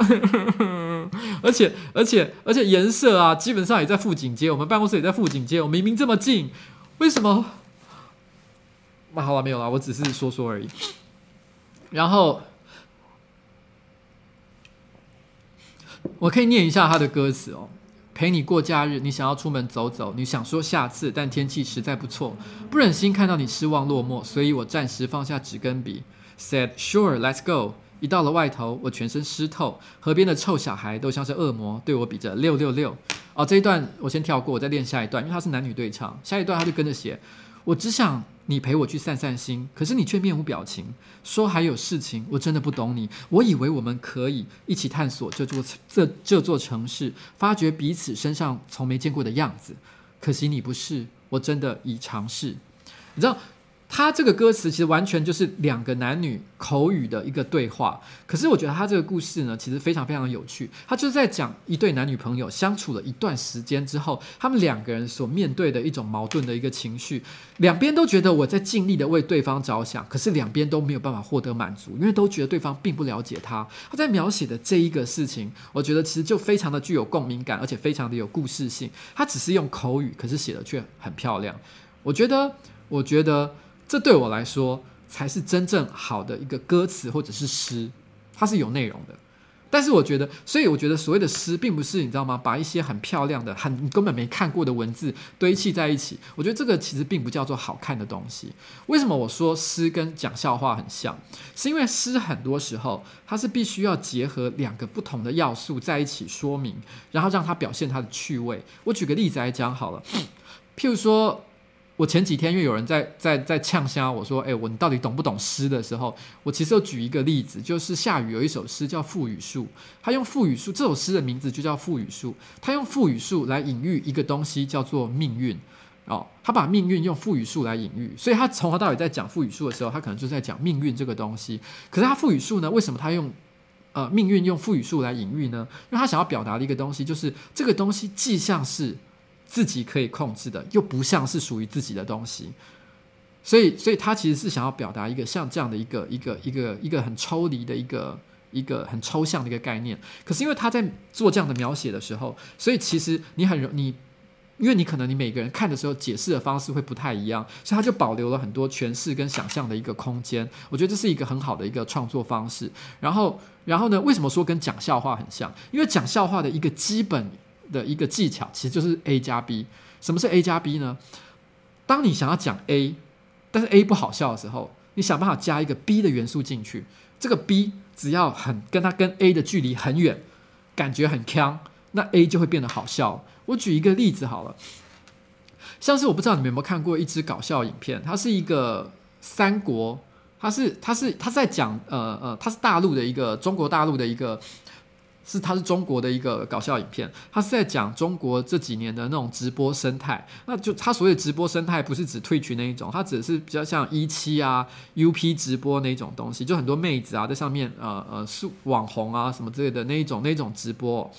而且而且而且颜色啊，基本上也在富锦街，我们办公室也在富锦街，我明明这么近，为什么？那、好了，没有了，我只是说说而已。然后我可以念一下他的歌词哦。陪你过假日，你想要出门走走，你想说下次，但天气实在不错，不忍心看到你失望落寞，所以我暂时放下纸跟笔，said sure let's go。一到了外头，我全身湿透，河边的臭小孩都像是恶魔，对我比着六六六。哦，这一段我先跳过，我再练下一段，因为他是男女对唱，下一段他就跟着写。我只想你陪我去散散心，可是你却面无表情，说还有事情。我真的不懂你，我以为我们可以一起探索这座这这座城市，发掘彼此身上从没见过的样子。可惜你不是，我真的已尝试。你知道。他这个歌词其实完全就是两个男女口语的一个对话，可是我觉得他这个故事呢，其实非常非常有趣。他就是在讲一对男女朋友相处了一段时间之后，他们两个人所面对的一种矛盾的一个情绪，两边都觉得我在尽力的为对方着想，可是两边都没有办法获得满足，因为都觉得对方并不了解他。他在描写的这一个事情，我觉得其实就非常的具有共鸣感，而且非常的有故事性。他只是用口语，可是写的却很漂亮。我觉得，我觉得。这对我来说，才是真正好的一个歌词或者是诗，它是有内容的。但是我觉得，所以我觉得所谓的诗，并不是你知道吗？把一些很漂亮的、很根本没看过的文字堆砌在一起。我觉得这个其实并不叫做好看的东西。为什么我说诗跟讲笑话很像？是因为诗很多时候它是必须要结合两个不同的要素在一起说明，然后让它表现它的趣味。我举个例子来讲好了，譬如说。我前几天因为有人在在在呛声我说：“哎、我你到底懂不懂诗？”的时候，我其实有举一个例子，就是夏雨有一首诗叫《赋予树》，他用赋予树，这首诗的名字就叫《赋予树》，他用赋予树来隐喻一个东西叫做命运哦，他把命运用赋予树来隐喻，所以他从头到尾在讲赋予树的时候，他可能就在讲命运这个东西。可是他赋予树呢，为什么他用呃命运用赋予树来隐喻呢？因为他想要表达的一个东西，就是这个东西既像是。自己可以控制的，又不像是属于自己的东西，所以，所以他其实是想要表达一个像这样的一个一个一个一个很抽离的一个一个很抽象的一个概念。可是因为他在做这样的描写的时候，所以其实你很容你，因为你可能你每个人看的时候解释的方式会不太一样，所以他就保留了很多诠释跟想象的一个空间。我觉得这是一个很好的一个创作方式。然后，然后呢，为什么说跟讲笑话很像？因为讲笑话的一个基本。的一个技巧其实就是 A 加 B。什么是 A 加 B 呢？当你想要讲 A，但是 A 不好笑的时候，你想办法加一个 B 的元素进去。这个 B 只要很跟它跟 A 的距离很远，感觉很锵，那 A 就会变得好笑。我举一个例子好了，像是我不知道你们有没有看过一支搞笑影片，它是一个三国，它是它是它在讲呃呃，它是大陆的一个中国大陆的一个。是，它是中国的一个搞笑影片，它是在讲中国这几年的那种直播生态。那就它所谓直播生态，不是指退群那一种，它只是比较像一期啊、UP 直播那一种东西，就很多妹子啊在上面呃呃是网红啊什么之类的那一种那一种直播。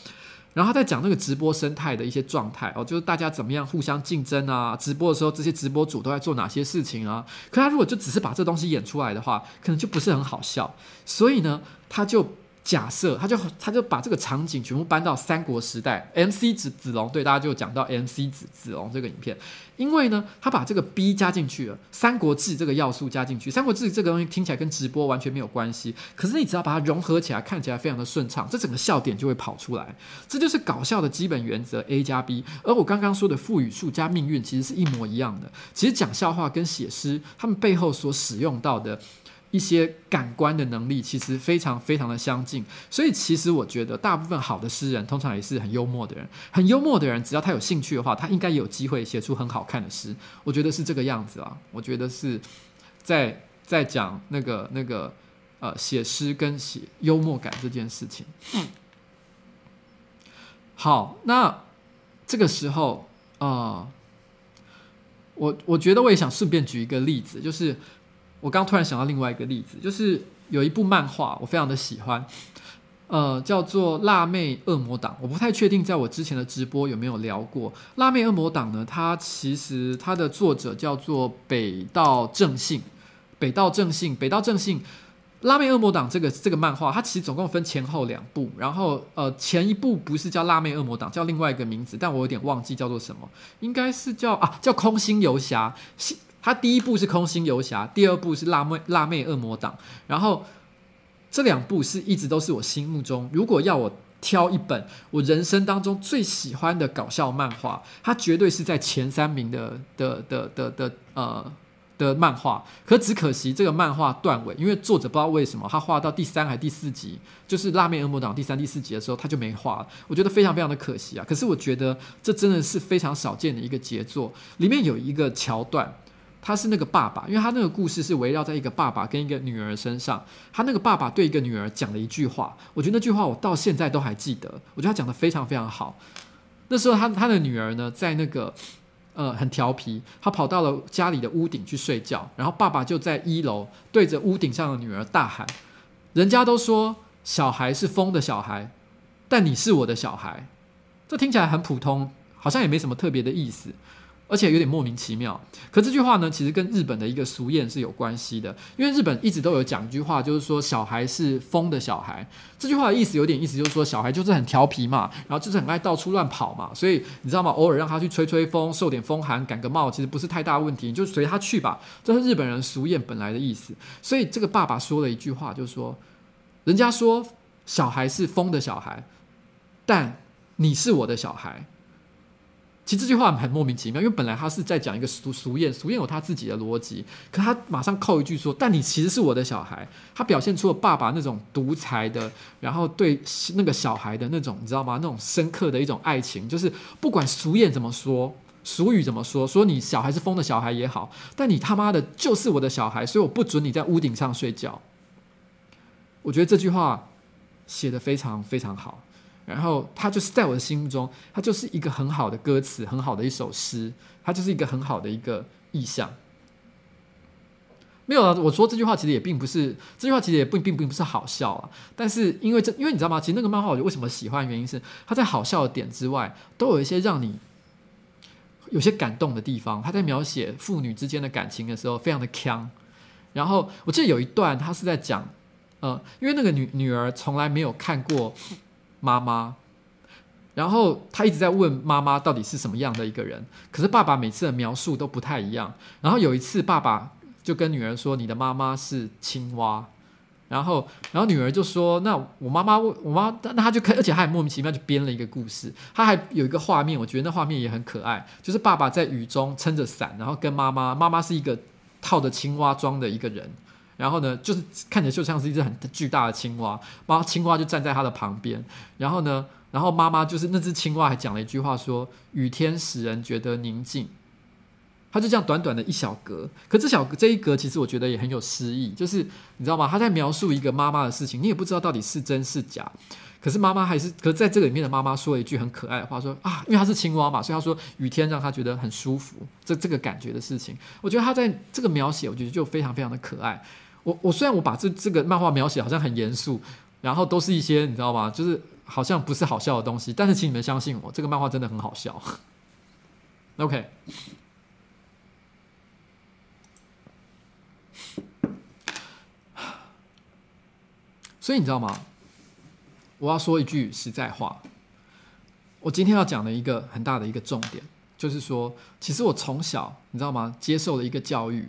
然后他在讲那个直播生态的一些状态哦，就是大家怎么样互相竞争啊，直播的时候这些直播主都在做哪些事情啊？可他如果就只是把这东西演出来的话，可能就不是很好笑。所以呢，他就。假设他就他就把这个场景全部搬到三国时代，MC 子子龙对，大家就讲到 MC 子子龙这个影片，因为呢，他把这个 B 加进去了，三国志这个要素加进去，三国志这个东西听起来跟直播完全没有关系，可是你只要把它融合起来，看起来非常的顺畅，这整个笑点就会跑出来，这就是搞笑的基本原则 A 加 B。而我刚刚说的腹语术加命运其实是一模一样的，其实讲笑话跟写诗，他们背后所使用到的。一些感官的能力其实非常非常的相近，所以其实我觉得大部分好的诗人通常也是很幽默的人，很幽默的人，只要他有兴趣的话，他应该有机会写出很好看的诗。我觉得是这个样子啊，我觉得是在在讲那个那个呃写诗跟写幽默感这件事情。嗯，好，那这个时候啊，呃，我我觉得我也想顺便举一个例子，就是。我刚突然想到另外一个例子，就是有一部漫画，我非常的喜欢，呃，叫做《辣妹恶魔党》。我不太确定在我之前的直播有没有聊过《辣妹恶魔党》呢？它其实它的作者叫做北道正信，北道正信，北道正信，《辣妹恶魔党》这个这个漫画，它其实总共分前后两部，然后呃，前一部不是叫《辣妹恶魔党》，叫另外一个名字，但我有点忘记叫做什么，应该是叫啊，叫《空心游侠》。他第一部是《空心游侠》，第二部是辣妹《辣妹恶魔党》，然后这两部是一直都是我心目中，如果要我挑一本我人生当中最喜欢的搞笑漫画，它绝对是在前三名的的的的的呃的漫画。可只可惜这个漫画断尾，因为作者不知道为什么他画到第三还第四集，就是《辣妹恶魔党》第三、第四集的时候他就没画，我觉得非常非常的可惜啊。可是我觉得这真的是非常少见的一个杰作，里面有一个桥段。他是那个爸爸，因为他那个故事是围绕在一个爸爸跟一个女儿身上。他那个爸爸对一个女儿讲了一句话，我觉得那句话我到现在都还记得。我觉得他讲得非常非常好。那时候他他的女儿呢，在那个呃很调皮，他跑到了家里的屋顶去睡觉，然后爸爸就在一楼对着屋顶上的女儿大喊：“人家都说小孩是疯的小孩，但你是我的小孩。”这听起来很普通，好像也没什么特别的意思。而且有点莫名其妙。可这句话呢，其实跟日本的一个俗谚是有关系的。因为日本一直都有讲一句话，就是说小孩是疯的小孩。这句话的意思有点意思，就是说小孩就是很调皮嘛，然后就是很爱到处乱跑嘛。所以你知道吗？偶尔让他去吹吹风，受点风寒，感个冒，其实不是太大问题，你就随他去吧。这是日本人俗谚本来的意思。所以这个爸爸说了一句话，就是说，人家说小孩是疯的小孩，但你是我的小孩。其实这句话很莫名其妙，因为本来他是在讲一个俗俗谚，俗谚有他自己的逻辑，可他马上扣一句说：“但你其实是我的小孩。”他表现出了爸爸那种独裁的，然后对那个小孩的那种，你知道吗？那种深刻的一种爱情，就是不管俗谚怎么说，俗语怎么说，说你小孩是疯的小孩也好，但你他妈的就是我的小孩，所以我不准你在屋顶上睡觉。我觉得这句话写得非常非常好。然后他就是在我的心目中，他就是一个很好的歌词，很好的一首诗，他就是一个很好的一个意象。没有啊，我说这句话其实也并不是，这句话其实也并并并不是好笑啊。但是因为这，因为你知道吗？其实那个漫画我为什么喜欢，原因是他在好笑的点之外，都有一些让你有些感动的地方。他在描写父女之间的感情的时候，非常的锵。然后我记得有一段，他是在讲，呃，因为那个女女儿从来没有看过。妈妈，然后他一直在问妈妈到底是什么样的一个人，可是爸爸每次的描述都不太一样。然后有一次，爸爸就跟女儿说：“你的妈妈是青蛙。”然后，然后女儿就说：“那我妈妈，我妈，那他就可，而且他还莫名其妙就编了一个故事。他还有一个画面，我觉得那画面也很可爱，就是爸爸在雨中撑着伞，然后跟妈妈，妈妈是一个套着青蛙装的一个人。”然后呢，就是看起来就像是一只很巨大的青蛙，妈青蛙就站在他的旁边。然后呢，然后妈妈就是那只青蛙还讲了一句话说：“雨天使人觉得宁静。”他就这样短短的一小格，可这小这一格其实我觉得也很有诗意，就是你知道吗？他在描述一个妈妈的事情，你也不知道到底是真是假。可是妈妈还是，可是在这个里面的妈妈说了一句很可爱的话，说啊，因为她是青蛙嘛，所以她说雨天让她觉得很舒服，这这个感觉的事情，我觉得她在这个描写，我觉得就非常非常的可爱。我我虽然我把这这个漫画描写好像很严肃，然后都是一些你知道吗？就是好像不是好笑的东西，但是请你们相信我，这个漫画真的很好笑。OK，所以你知道吗？我要说一句实在话，我今天要讲的一个很大的一个重点，就是说，其实我从小你知道吗？接受了一个教育，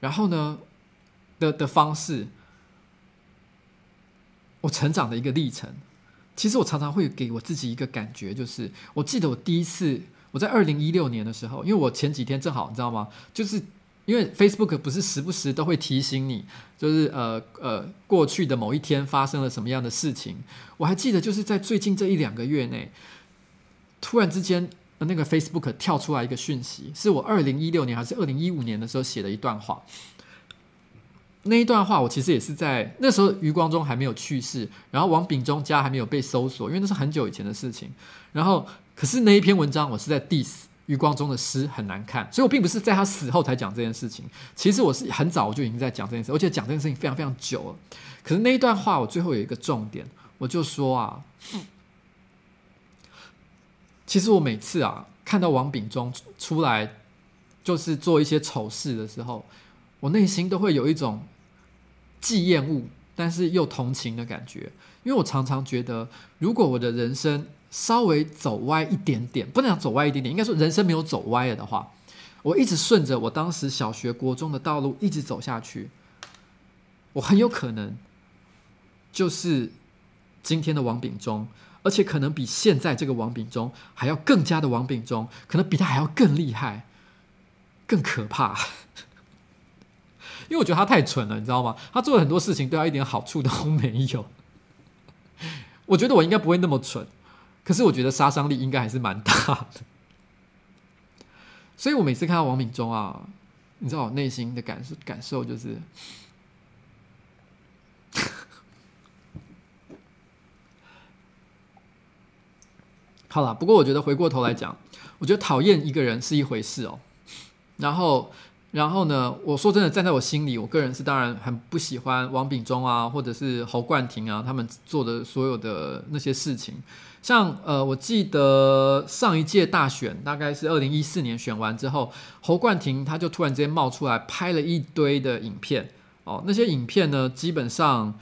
然后呢？的的方式，我成长的一个历程，其实我常常会给我自己一个感觉，就是我记得我第一次我在二零一六年的时候，因为我前几天正好你知道吗？就是因为 Facebook 不是时不时都会提醒你，就是呃呃过去的某一天发生了什么样的事情。我还记得就是在最近这一两个月内，突然之间那个 Facebook 跳出来一个讯息，是我二零一六年还是二零一五年的时候写的一段话。那一段话，我其实也是在那时候，余光中还没有去世，然后王炳忠家还没有被搜索，因为那是很久以前的事情。然后，可是那一篇文章，我是在 diss 余光中的诗很难看，所以我并不是在他死后才讲这件事情。其实我是很早我就已经在讲这件事，而且讲这件事情非常非常久了。可是那一段话，我最后有一个重点，我就说啊，其实我每次啊看到王炳忠出来就是做一些丑事的时候，我内心都会有一种。既厌恶，但是又同情的感觉，因为我常常觉得，如果我的人生稍微走歪一点点，不能讲走歪一点点，应该说人生没有走歪了的话，我一直顺着我当时小学、国中的道路一直走下去，我很有可能就是今天的王炳忠，而且可能比现在这个王炳忠还要更加的王炳忠，可能比他还要更厉害、更可怕。因为我觉得他太蠢了，你知道吗？他做了很多事情，对他一点好处都没有。我觉得我应该不会那么蠢，可是我觉得杀伤力应该还是蛮大的。所以我每次看到王炳忠啊，你知道我内心的感受感受就是，好了。不过我觉得回过头来讲，我觉得讨厌一个人是一回事哦，然后。然后呢，我说真的，站在我心里，我个人是当然很不喜欢王炳忠啊，或者是侯冠廷啊，他们做的所有的那些事情。像呃，我记得上一届大选大概是二零一四年选完之后，侯冠廷他就突然之间冒出来拍了一堆的影片哦，那些影片呢，基本上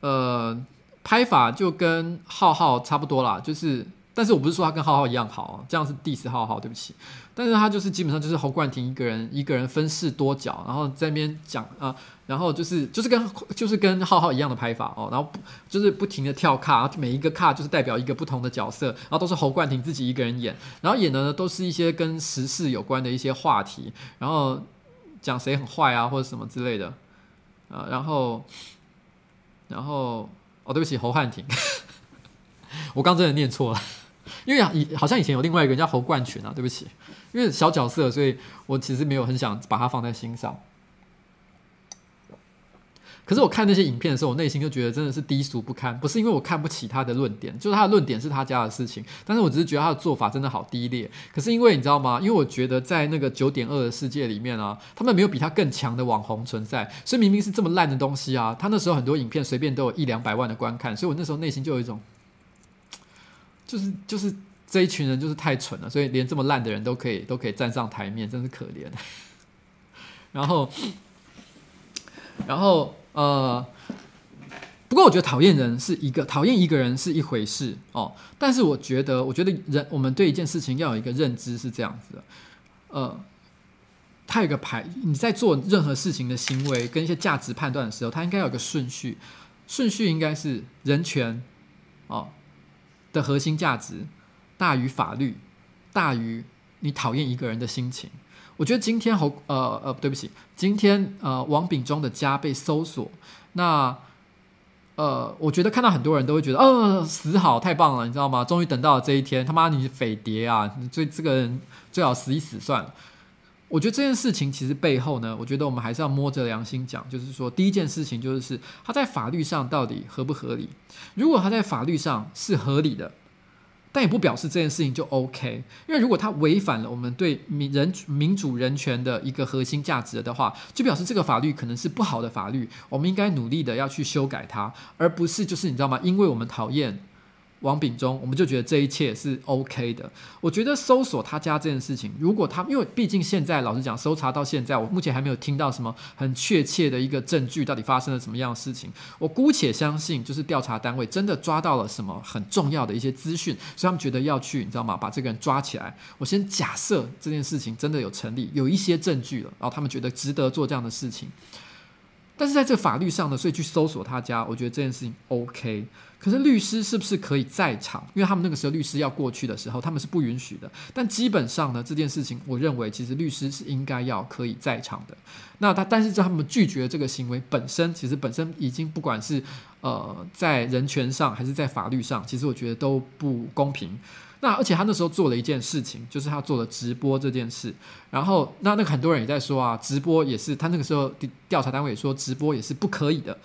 呃拍法就跟浩浩差不多啦，就是。但是我不是说他跟浩浩一样好，这样是 diss 浩浩，对不起。但是他就是基本上就是侯冠廷一个人一个人分饰多角，然后在那边讲啊，然后就是就是跟就是跟浩浩一样的拍法哦，然后就是不停的跳卡，每一个卡就是代表一个不同的角色，然后都是侯冠廷自己一个人演，然后演的呢都是一些跟时事有关的一些话题，然后讲谁很坏啊或者什么之类的，啊，然后然后哦，对不起，侯汉廷，我刚真的念错了。因为以好像以前有另外一个人叫侯冠群啊，对不起，因为小角色，所以我其实没有很想把它放在心上。可是我看那些影片的时候，我内心就觉得真的是低俗不堪。不是因为我看不起他的论点，就是他的论点是他家的事情，但是我只是觉得他的做法真的好低劣。可是因为你知道吗？因为我觉得在那个九点二的世界里面啊，他们没有比他更强的网红存在，所以明明是这么烂的东西啊，他那时候很多影片随便都有一两百万的观看，所以我那时候内心就有一种。就是就是这一群人就是太蠢了，所以连这么烂的人都可以都可以站上台面，真是可怜。然后，然后呃，不过我觉得讨厌人是一个讨厌一个人是一回事哦，但是我觉得我觉得人我们对一件事情要有一个认知是这样子的，呃，他有个排，你在做任何事情的行为跟一些价值判断的时候，他应该有个顺序，顺序应该是人权哦。的核心价值大于法律，大于你讨厌一个人的心情。我觉得今天侯呃呃，对不起，今天呃王炳忠的家被搜索，那呃，我觉得看到很多人都会觉得，呃，死好太棒了，你知道吗？终于等到了这一天，他妈你是匪谍啊！所以这个人最好死一死算了。我觉得这件事情其实背后呢，我觉得我们还是要摸着良心讲，就是说，第一件事情就是他在法律上到底合不合理？如果他在法律上是合理的，但也不表示这件事情就 OK，因为如果他违反了我们对民人民主人权的一个核心价值的话，就表示这个法律可能是不好的法律，我们应该努力的要去修改它，而不是就是你知道吗？因为我们讨厌。王炳忠，我们就觉得这一切是 OK 的。我觉得搜索他家这件事情，如果他，因为毕竟现在老实讲，搜查到现在，我目前还没有听到什么很确切的一个证据，到底发生了什么样的事情。我姑且相信，就是调查单位真的抓到了什么很重要的一些资讯，所以他们觉得要去，你知道吗？把这个人抓起来。我先假设这件事情真的有成立，有一些证据了，然后他们觉得值得做这样的事情。但是在这个法律上呢，所以去搜索他家，我觉得这件事情 OK。可是律师是不是可以在场？因为他们那个时候律师要过去的时候，他们是不允许的。但基本上呢，这件事情我认为其实律师是应该要可以在场的。那他但是在他们拒绝这个行为本身，其实本身已经不管是呃在人权上还是在法律上，其实我觉得都不公平。那而且他那时候做了一件事情，就是他做了直播这件事。然后那那个很多人也在说啊，直播也是他那个时候调查单位也说直播也是不可以的。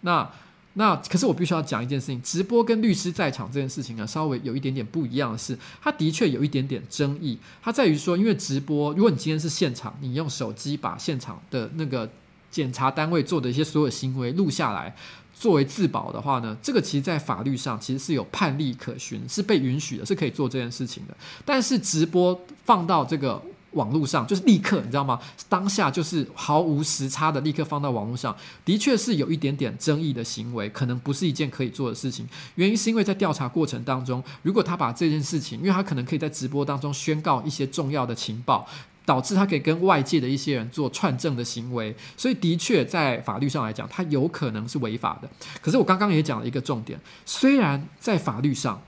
那那可是我必须要讲一件事情，直播跟律师在场这件事情呢，稍微有一点点不一样的是，它的确有一点点争议。它在于说，因为直播，如果你今天是现场，你用手机把现场的那个检查单位做的一些所有行为录下来。作为自保的话呢，这个其实，在法律上其实是有判例可循，是被允许的，是可以做这件事情的。但是直播放到这个网络上，就是立刻，你知道吗？当下就是毫无时差的立刻放到网络上，的确是有一点点争议的行为，可能不是一件可以做的事情。原因是因为在调查过程当中，如果他把这件事情，因为他可能可以在直播当中宣告一些重要的情报。导致他可以跟外界的一些人做串证的行为，所以的确在法律上来讲，他有可能是违法的。可是我刚刚也讲了一个重点，虽然在法律上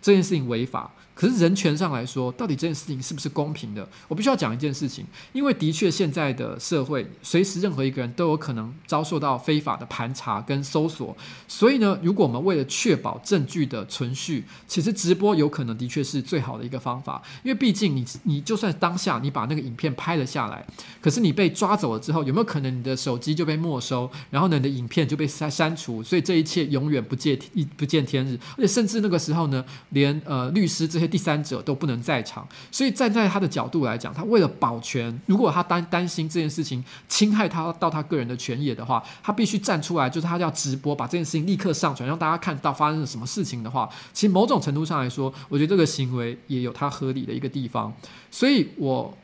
这件事情违法。可是人权上来说，到底这件事情是不是公平的？我必须要讲一件事情，因为的确现在的社会，随时任何一个人都有可能遭受到非法的盘查跟搜索。所以呢，如果我们为了确保证据的存续，其实直播有可能的确是最好的一个方法。因为毕竟你你就算当下你把那个影片拍了下来，可是你被抓走了之后，有没有可能你的手机就被没收，然后呢，你的影片就被删删除？所以这一切永远不见不见天日。而且甚至那个时候呢，连呃律师这些。第三者都不能在场，所以站在他的角度来讲，他为了保全，如果他担担心这件事情侵害他到他个人的权益的话，他必须站出来，就是他要直播，把这件事情立刻上传，让大家看到发生了什么事情的话，其实某种程度上来说，我觉得这个行为也有他合理的一个地方，所以我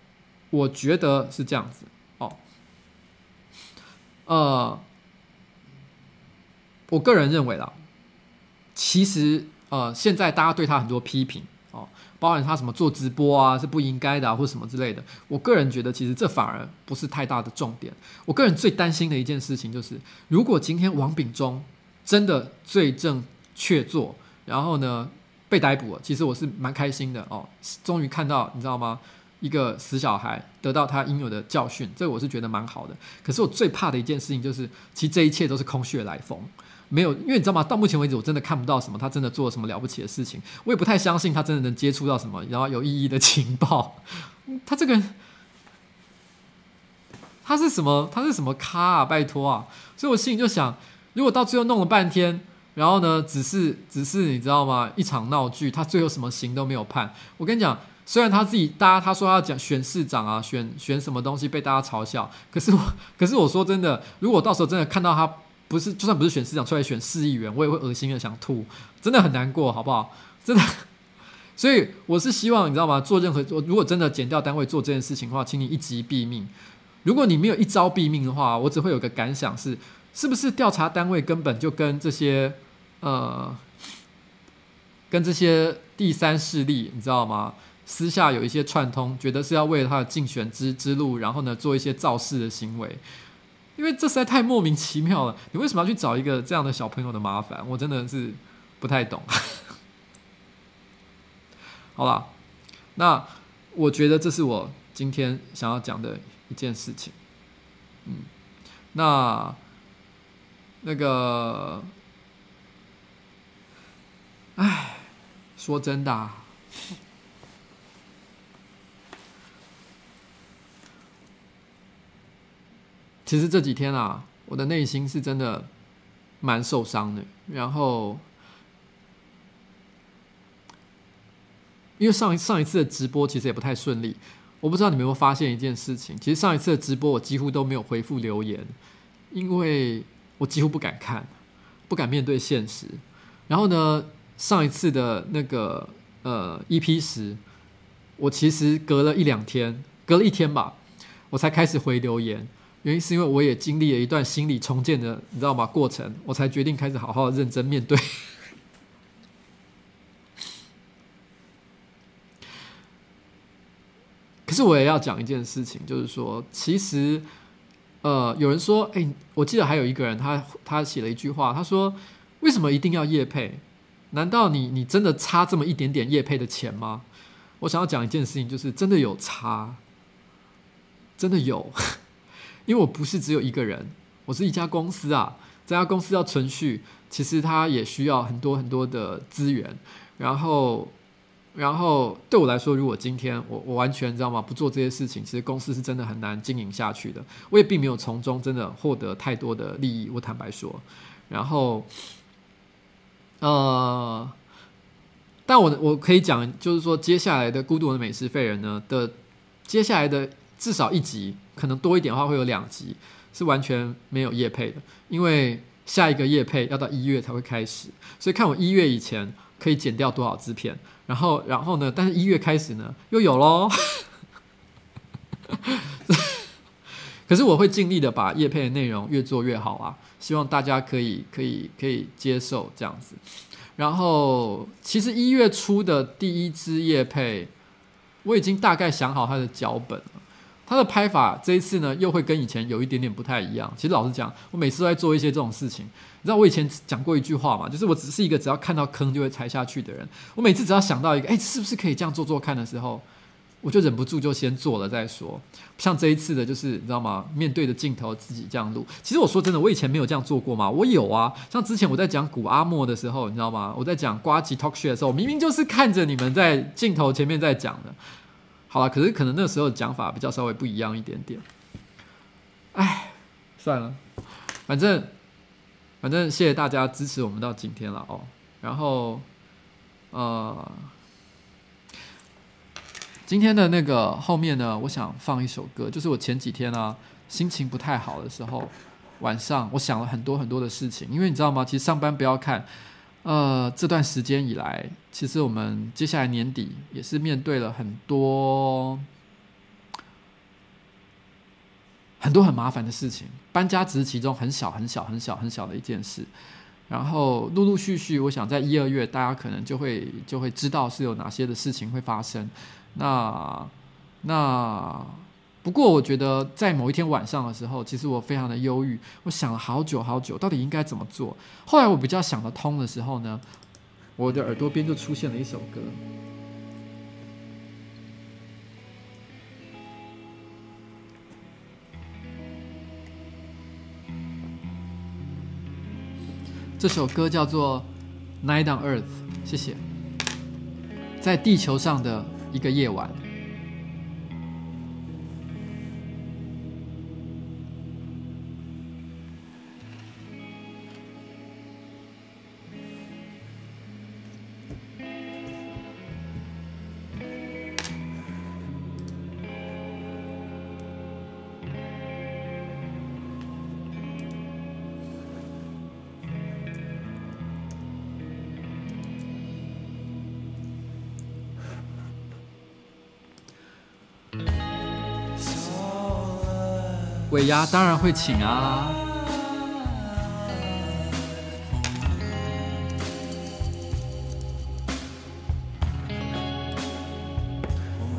我觉得是这样子哦，呃，我个人认为啦，其实。呃，现在大家对他很多批评，包含他什么做直播啊是不应该的啊，或什么之类的。我个人觉得，其实这反而不是太大的重点。我个人最担心的一件事情就是，如果今天王炳忠真的罪证确凿，然后呢被逮捕了，其实我是蛮开心的哦，终于看到你知道吗？一个死小孩得到他应有的教训，这个我是觉得蛮好的。可是我最怕的一件事情就是，其实这一切都是空穴来风。没有，因为你知道吗？到目前为止，我真的看不到什么他真的做了什么了不起的事情。我也不太相信他真的能接触到什么然后有意义的情报。他这个人，他是什么？他是什么咖啊？拜托啊！所以我心里就想，如果到最后弄了半天，然后呢，只是只是你知道吗？一场闹剧，他最后什么刑都没有判。我跟你讲，虽然他自己，大家他说他要讲选市长啊，选选什么东西被大家嘲笑，可是我，可是我说真的，如果到时候真的看到他。不是，就算不是选市长出来选市议员，我也会恶心的想吐，真的很难过，好不好？真的，所以我是希望你知道吗？做任何，如果真的减掉单位做这件事情的话，请你一击毙命。如果你没有一招毙命的话，我只会有个感想是：是不是调查单位根本就跟这些呃，跟这些第三势力，你知道吗？私下有一些串通，觉得是要为了他的竞选之之路，然后呢，做一些造势的行为。因为这实在太莫名其妙了，你为什么要去找一个这样的小朋友的麻烦？我真的是不太懂。好了，那我觉得这是我今天想要讲的一件事情。嗯，那那个，哎，说真的啊。其实这几天啊，我的内心是真的蛮受伤的。然后，因为上上一次的直播其实也不太顺利，我不知道你们有没有发现一件事情。其实上一次的直播我几乎都没有回复留言，因为我几乎不敢看，不敢面对现实。然后呢，上一次的那个呃 EP 十，我其实隔了一两天，隔了一天吧，我才开始回留言。原因是因为我也经历了一段心理重建的，你知道吗？过程，我才决定开始好好认真面对。可是我也要讲一件事情，就是说，其实，呃，有人说，哎、我记得还有一个人他，他他写了一句话，他说：“为什么一定要叶配？难道你你真的差这么一点点叶配的钱吗？”我想要讲一件事情，就是真的有差，真的有。因为我不是只有一个人，我是一家公司啊。这家公司要存续，其实它也需要很多很多的资源。然后，然后对我来说，如果今天我我完全知道吗？不做这些事情，其实公司是真的很难经营下去的。我也并没有从中真的获得太多的利益，我坦白说。然后，呃，但我我可以讲，就是说接下来的《孤独的美食废人》呢的接下来的至少一集。可能多一点的话，会有两集是完全没有夜配的，因为下一个夜配要到一月才会开始，所以看我一月以前可以剪掉多少支片，然后，然后呢，但是一月开始呢又有喽，可是我会尽力的把夜配的内容越做越好啊，希望大家可以可以可以接受这样子，然后其实一月初的第一支业配，我已经大概想好它的脚本。他的拍法这一次呢，又会跟以前有一点点不太一样。其实老实讲，我每次都在做一些这种事情。你知道我以前讲过一句话嘛，就是我只是一个只要看到坑就会踩下去的人。我每次只要想到一个，哎，是不是可以这样做做看的时候，我就忍不住就先做了再说。像这一次的，就是你知道吗？面对着镜头自己这样录。其实我说真的，我以前没有这样做过嘛。我有啊，像之前我在讲古阿莫的时候，你知道吗？我在讲呱吉 talk show 的时候，明明就是看着你们在镜头前面在讲的。好了，可是可能那时候讲法比较稍微不一样一点点。哎，算了，反正反正谢谢大家支持我们到今天了哦。然后呃，今天的那个后面呢，我想放一首歌，就是我前几天啊心情不太好的时候，晚上我想了很多很多的事情。因为你知道吗？其实上班不要看，呃，这段时间以来，其实我们接下来年底也是面对了很多很多很麻烦的事情。搬家只是其中很小很小很小很小的一件事。然后陆陆续续，我想在一二月，大家可能就会就会知道是有哪些的事情会发生。那那不过，我觉得在某一天晚上的时候，其实我非常的忧郁，我想了好久好久，到底应该怎么做。后来我比较想得通的时候呢，我的耳朵边就出现了一首歌。这首歌叫做《Night on Earth》，谢谢。在地球上的一个夜晚。尾牙当然会请啊，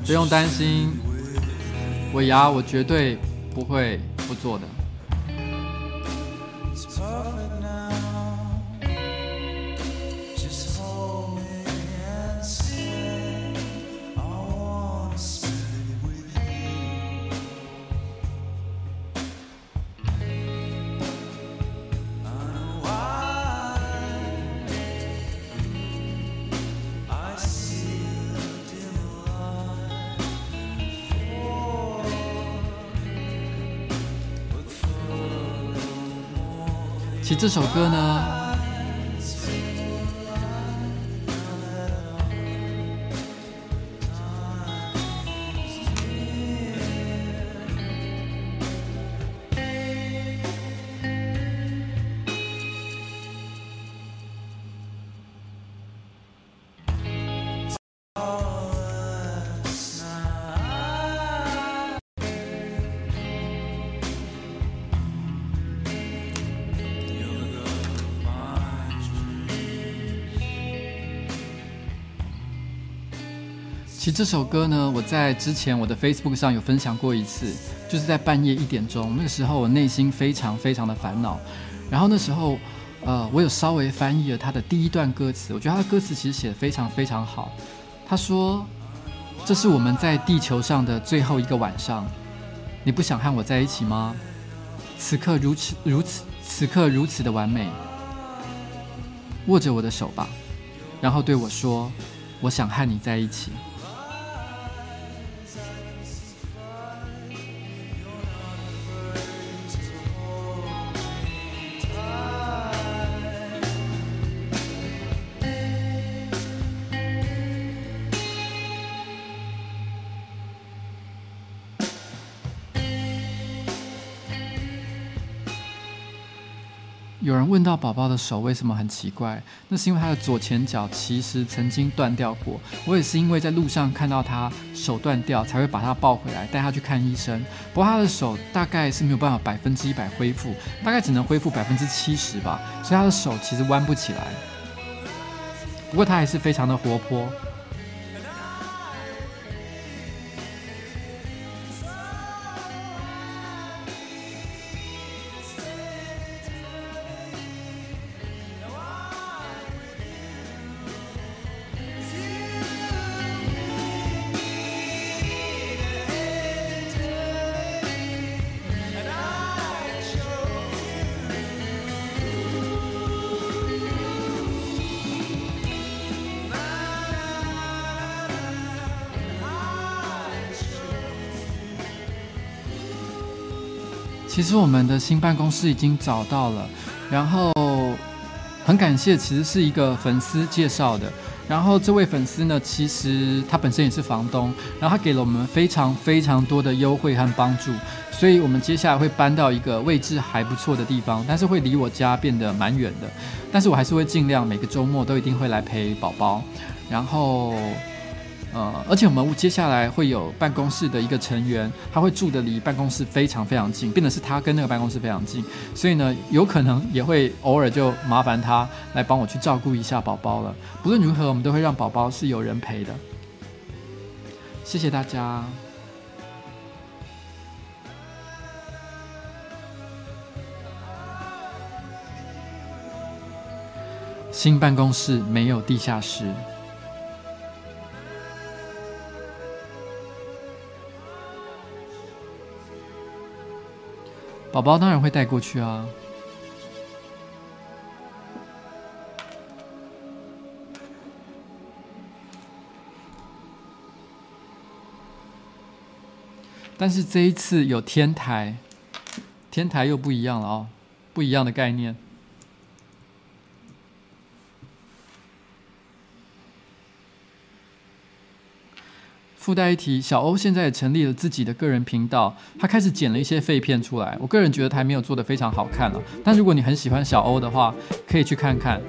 不用担心，尾牙我绝对不会不做的。这首歌呢。其实这首歌呢，我在之前我的 Facebook 上有分享过一次，就是在半夜一点钟，那个时候我内心非常非常的烦恼。然后那时候，呃，我有稍微翻译了他的第一段歌词，我觉得他的歌词其实写得非常非常好。他说：“这是我们在地球上的最后一个晚上，你不想和我在一起吗？此刻如此如此，此刻如此的完美，握着我的手吧，然后对我说，我想和你在一起。”问到宝宝的手为什么很奇怪，那是因为他的左前脚其实曾经断掉过。我也是因为在路上看到他手断掉，才会把他抱回来，带他去看医生。不过他的手大概是没有办法百分之一百恢复，大概只能恢复百分之七十吧，所以他的手其实弯不起来。不过他还是非常的活泼。实我们的新办公室已经找到了，然后很感谢，其实是一个粉丝介绍的。然后这位粉丝呢，其实他本身也是房东，然后他给了我们非常非常多的优惠和帮助，所以我们接下来会搬到一个位置还不错的地方，但是会离我家变得蛮远的，但是我还是会尽量每个周末都一定会来陪宝宝，然后。呃，而且我们接下来会有办公室的一个成员，他会住的离办公室非常非常近，变得是他跟那个办公室非常近，所以呢，有可能也会偶尔就麻烦他来帮我去照顾一下宝宝了。不论如何，我们都会让宝宝是有人陪的。谢谢大家。新办公室没有地下室。宝宝当然会带过去啊，但是这一次有天台，天台又不一样了哦，不一样的概念。附带一提，小欧现在也成立了自己的个人频道，他开始剪了一些废片出来。我个人觉得他还没有做得非常好看了，但如果你很喜欢小欧的话，可以去看看。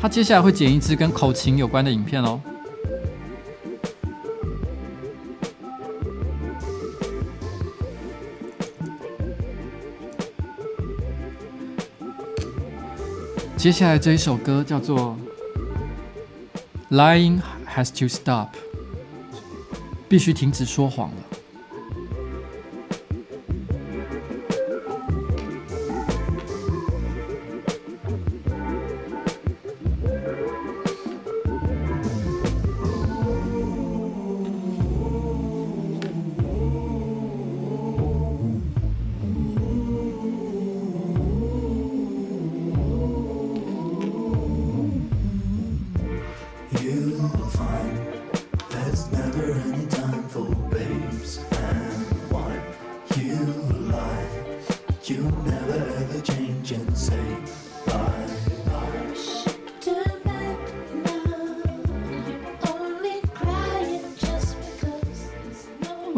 他接下来会剪一支跟口琴有关的影片哦。接下来这一首歌叫做《Lying Has to Stop》。必须停止说谎了。You'll find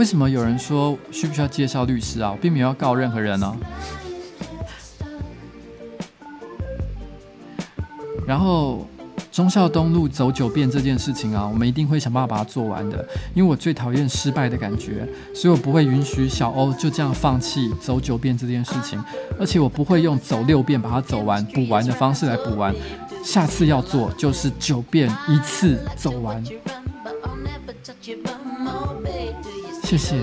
为什么有人说需不需要介绍律师啊？我并没有要告任何人呢。然后忠孝东路走九遍这件事情啊，我们一定会想办法把它做完的。因为我最讨厌失败的感觉，所以我不会允许小欧就这样放弃走九遍这件事情。而且我不会用走六遍把它走完补完的方式来补完。下次要做就是九遍一次走完。谢谢。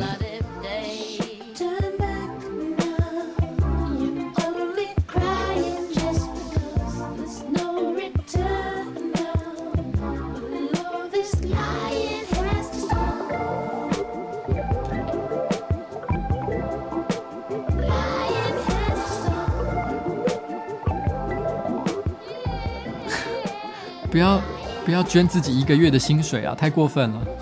不要不要捐自己一个月的薪水啊，太过分了。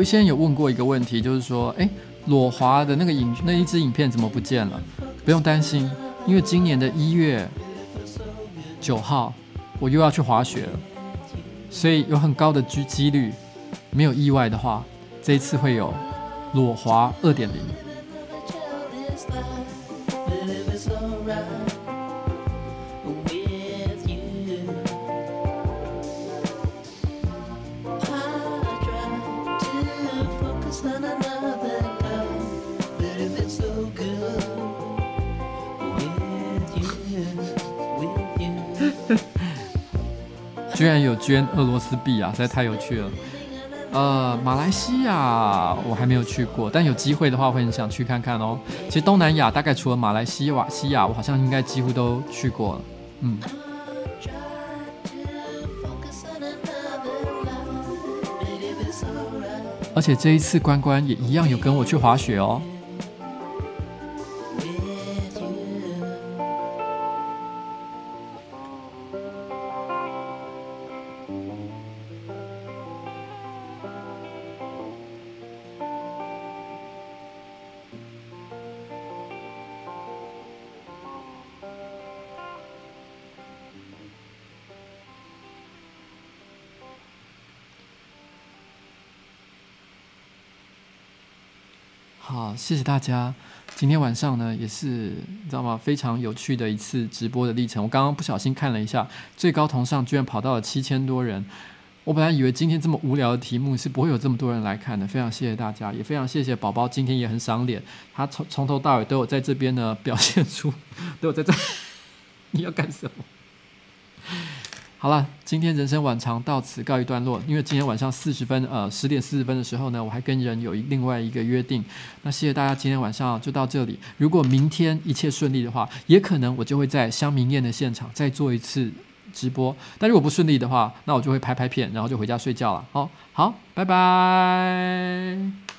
有一些人有问过一个问题，就是说，哎，裸滑的那个影那一支影片怎么不见了？不用担心，因为今年的一月九号我又要去滑雪了，所以有很高的机几率，没有意外的话，这一次会有裸滑二点零。居然有捐俄罗斯币啊，实在太有趣了。呃，马来西亚我还没有去过，但有机会的话会很想去看看哦。其实东南亚大概除了马来西亚、西亚，我好像应该几乎都去过了。嗯。而且这一次关关也一样有跟我去滑雪哦。谢谢大家。今天晚上呢，也是你知道吗？非常有趣的一次直播的历程。我刚刚不小心看了一下，最高同上居然跑到了七千多人。我本来以为今天这么无聊的题目是不会有这么多人来看的。非常谢谢大家，也非常谢谢宝宝今天也很赏脸，他从从头到尾都有在这边呢表现出，都有在这。你要干什么？好了，今天人生晚长到此告一段落。因为今天晚上四十分，呃，十点四十分的时候呢，我还跟人有另外一个约定。那谢谢大家，今天晚上就到这里。如果明天一切顺利的话，也可能我就会在香茗宴的现场再做一次直播。但如果不顺利的话，那我就会拍拍片，然后就回家睡觉了。好，好，拜拜。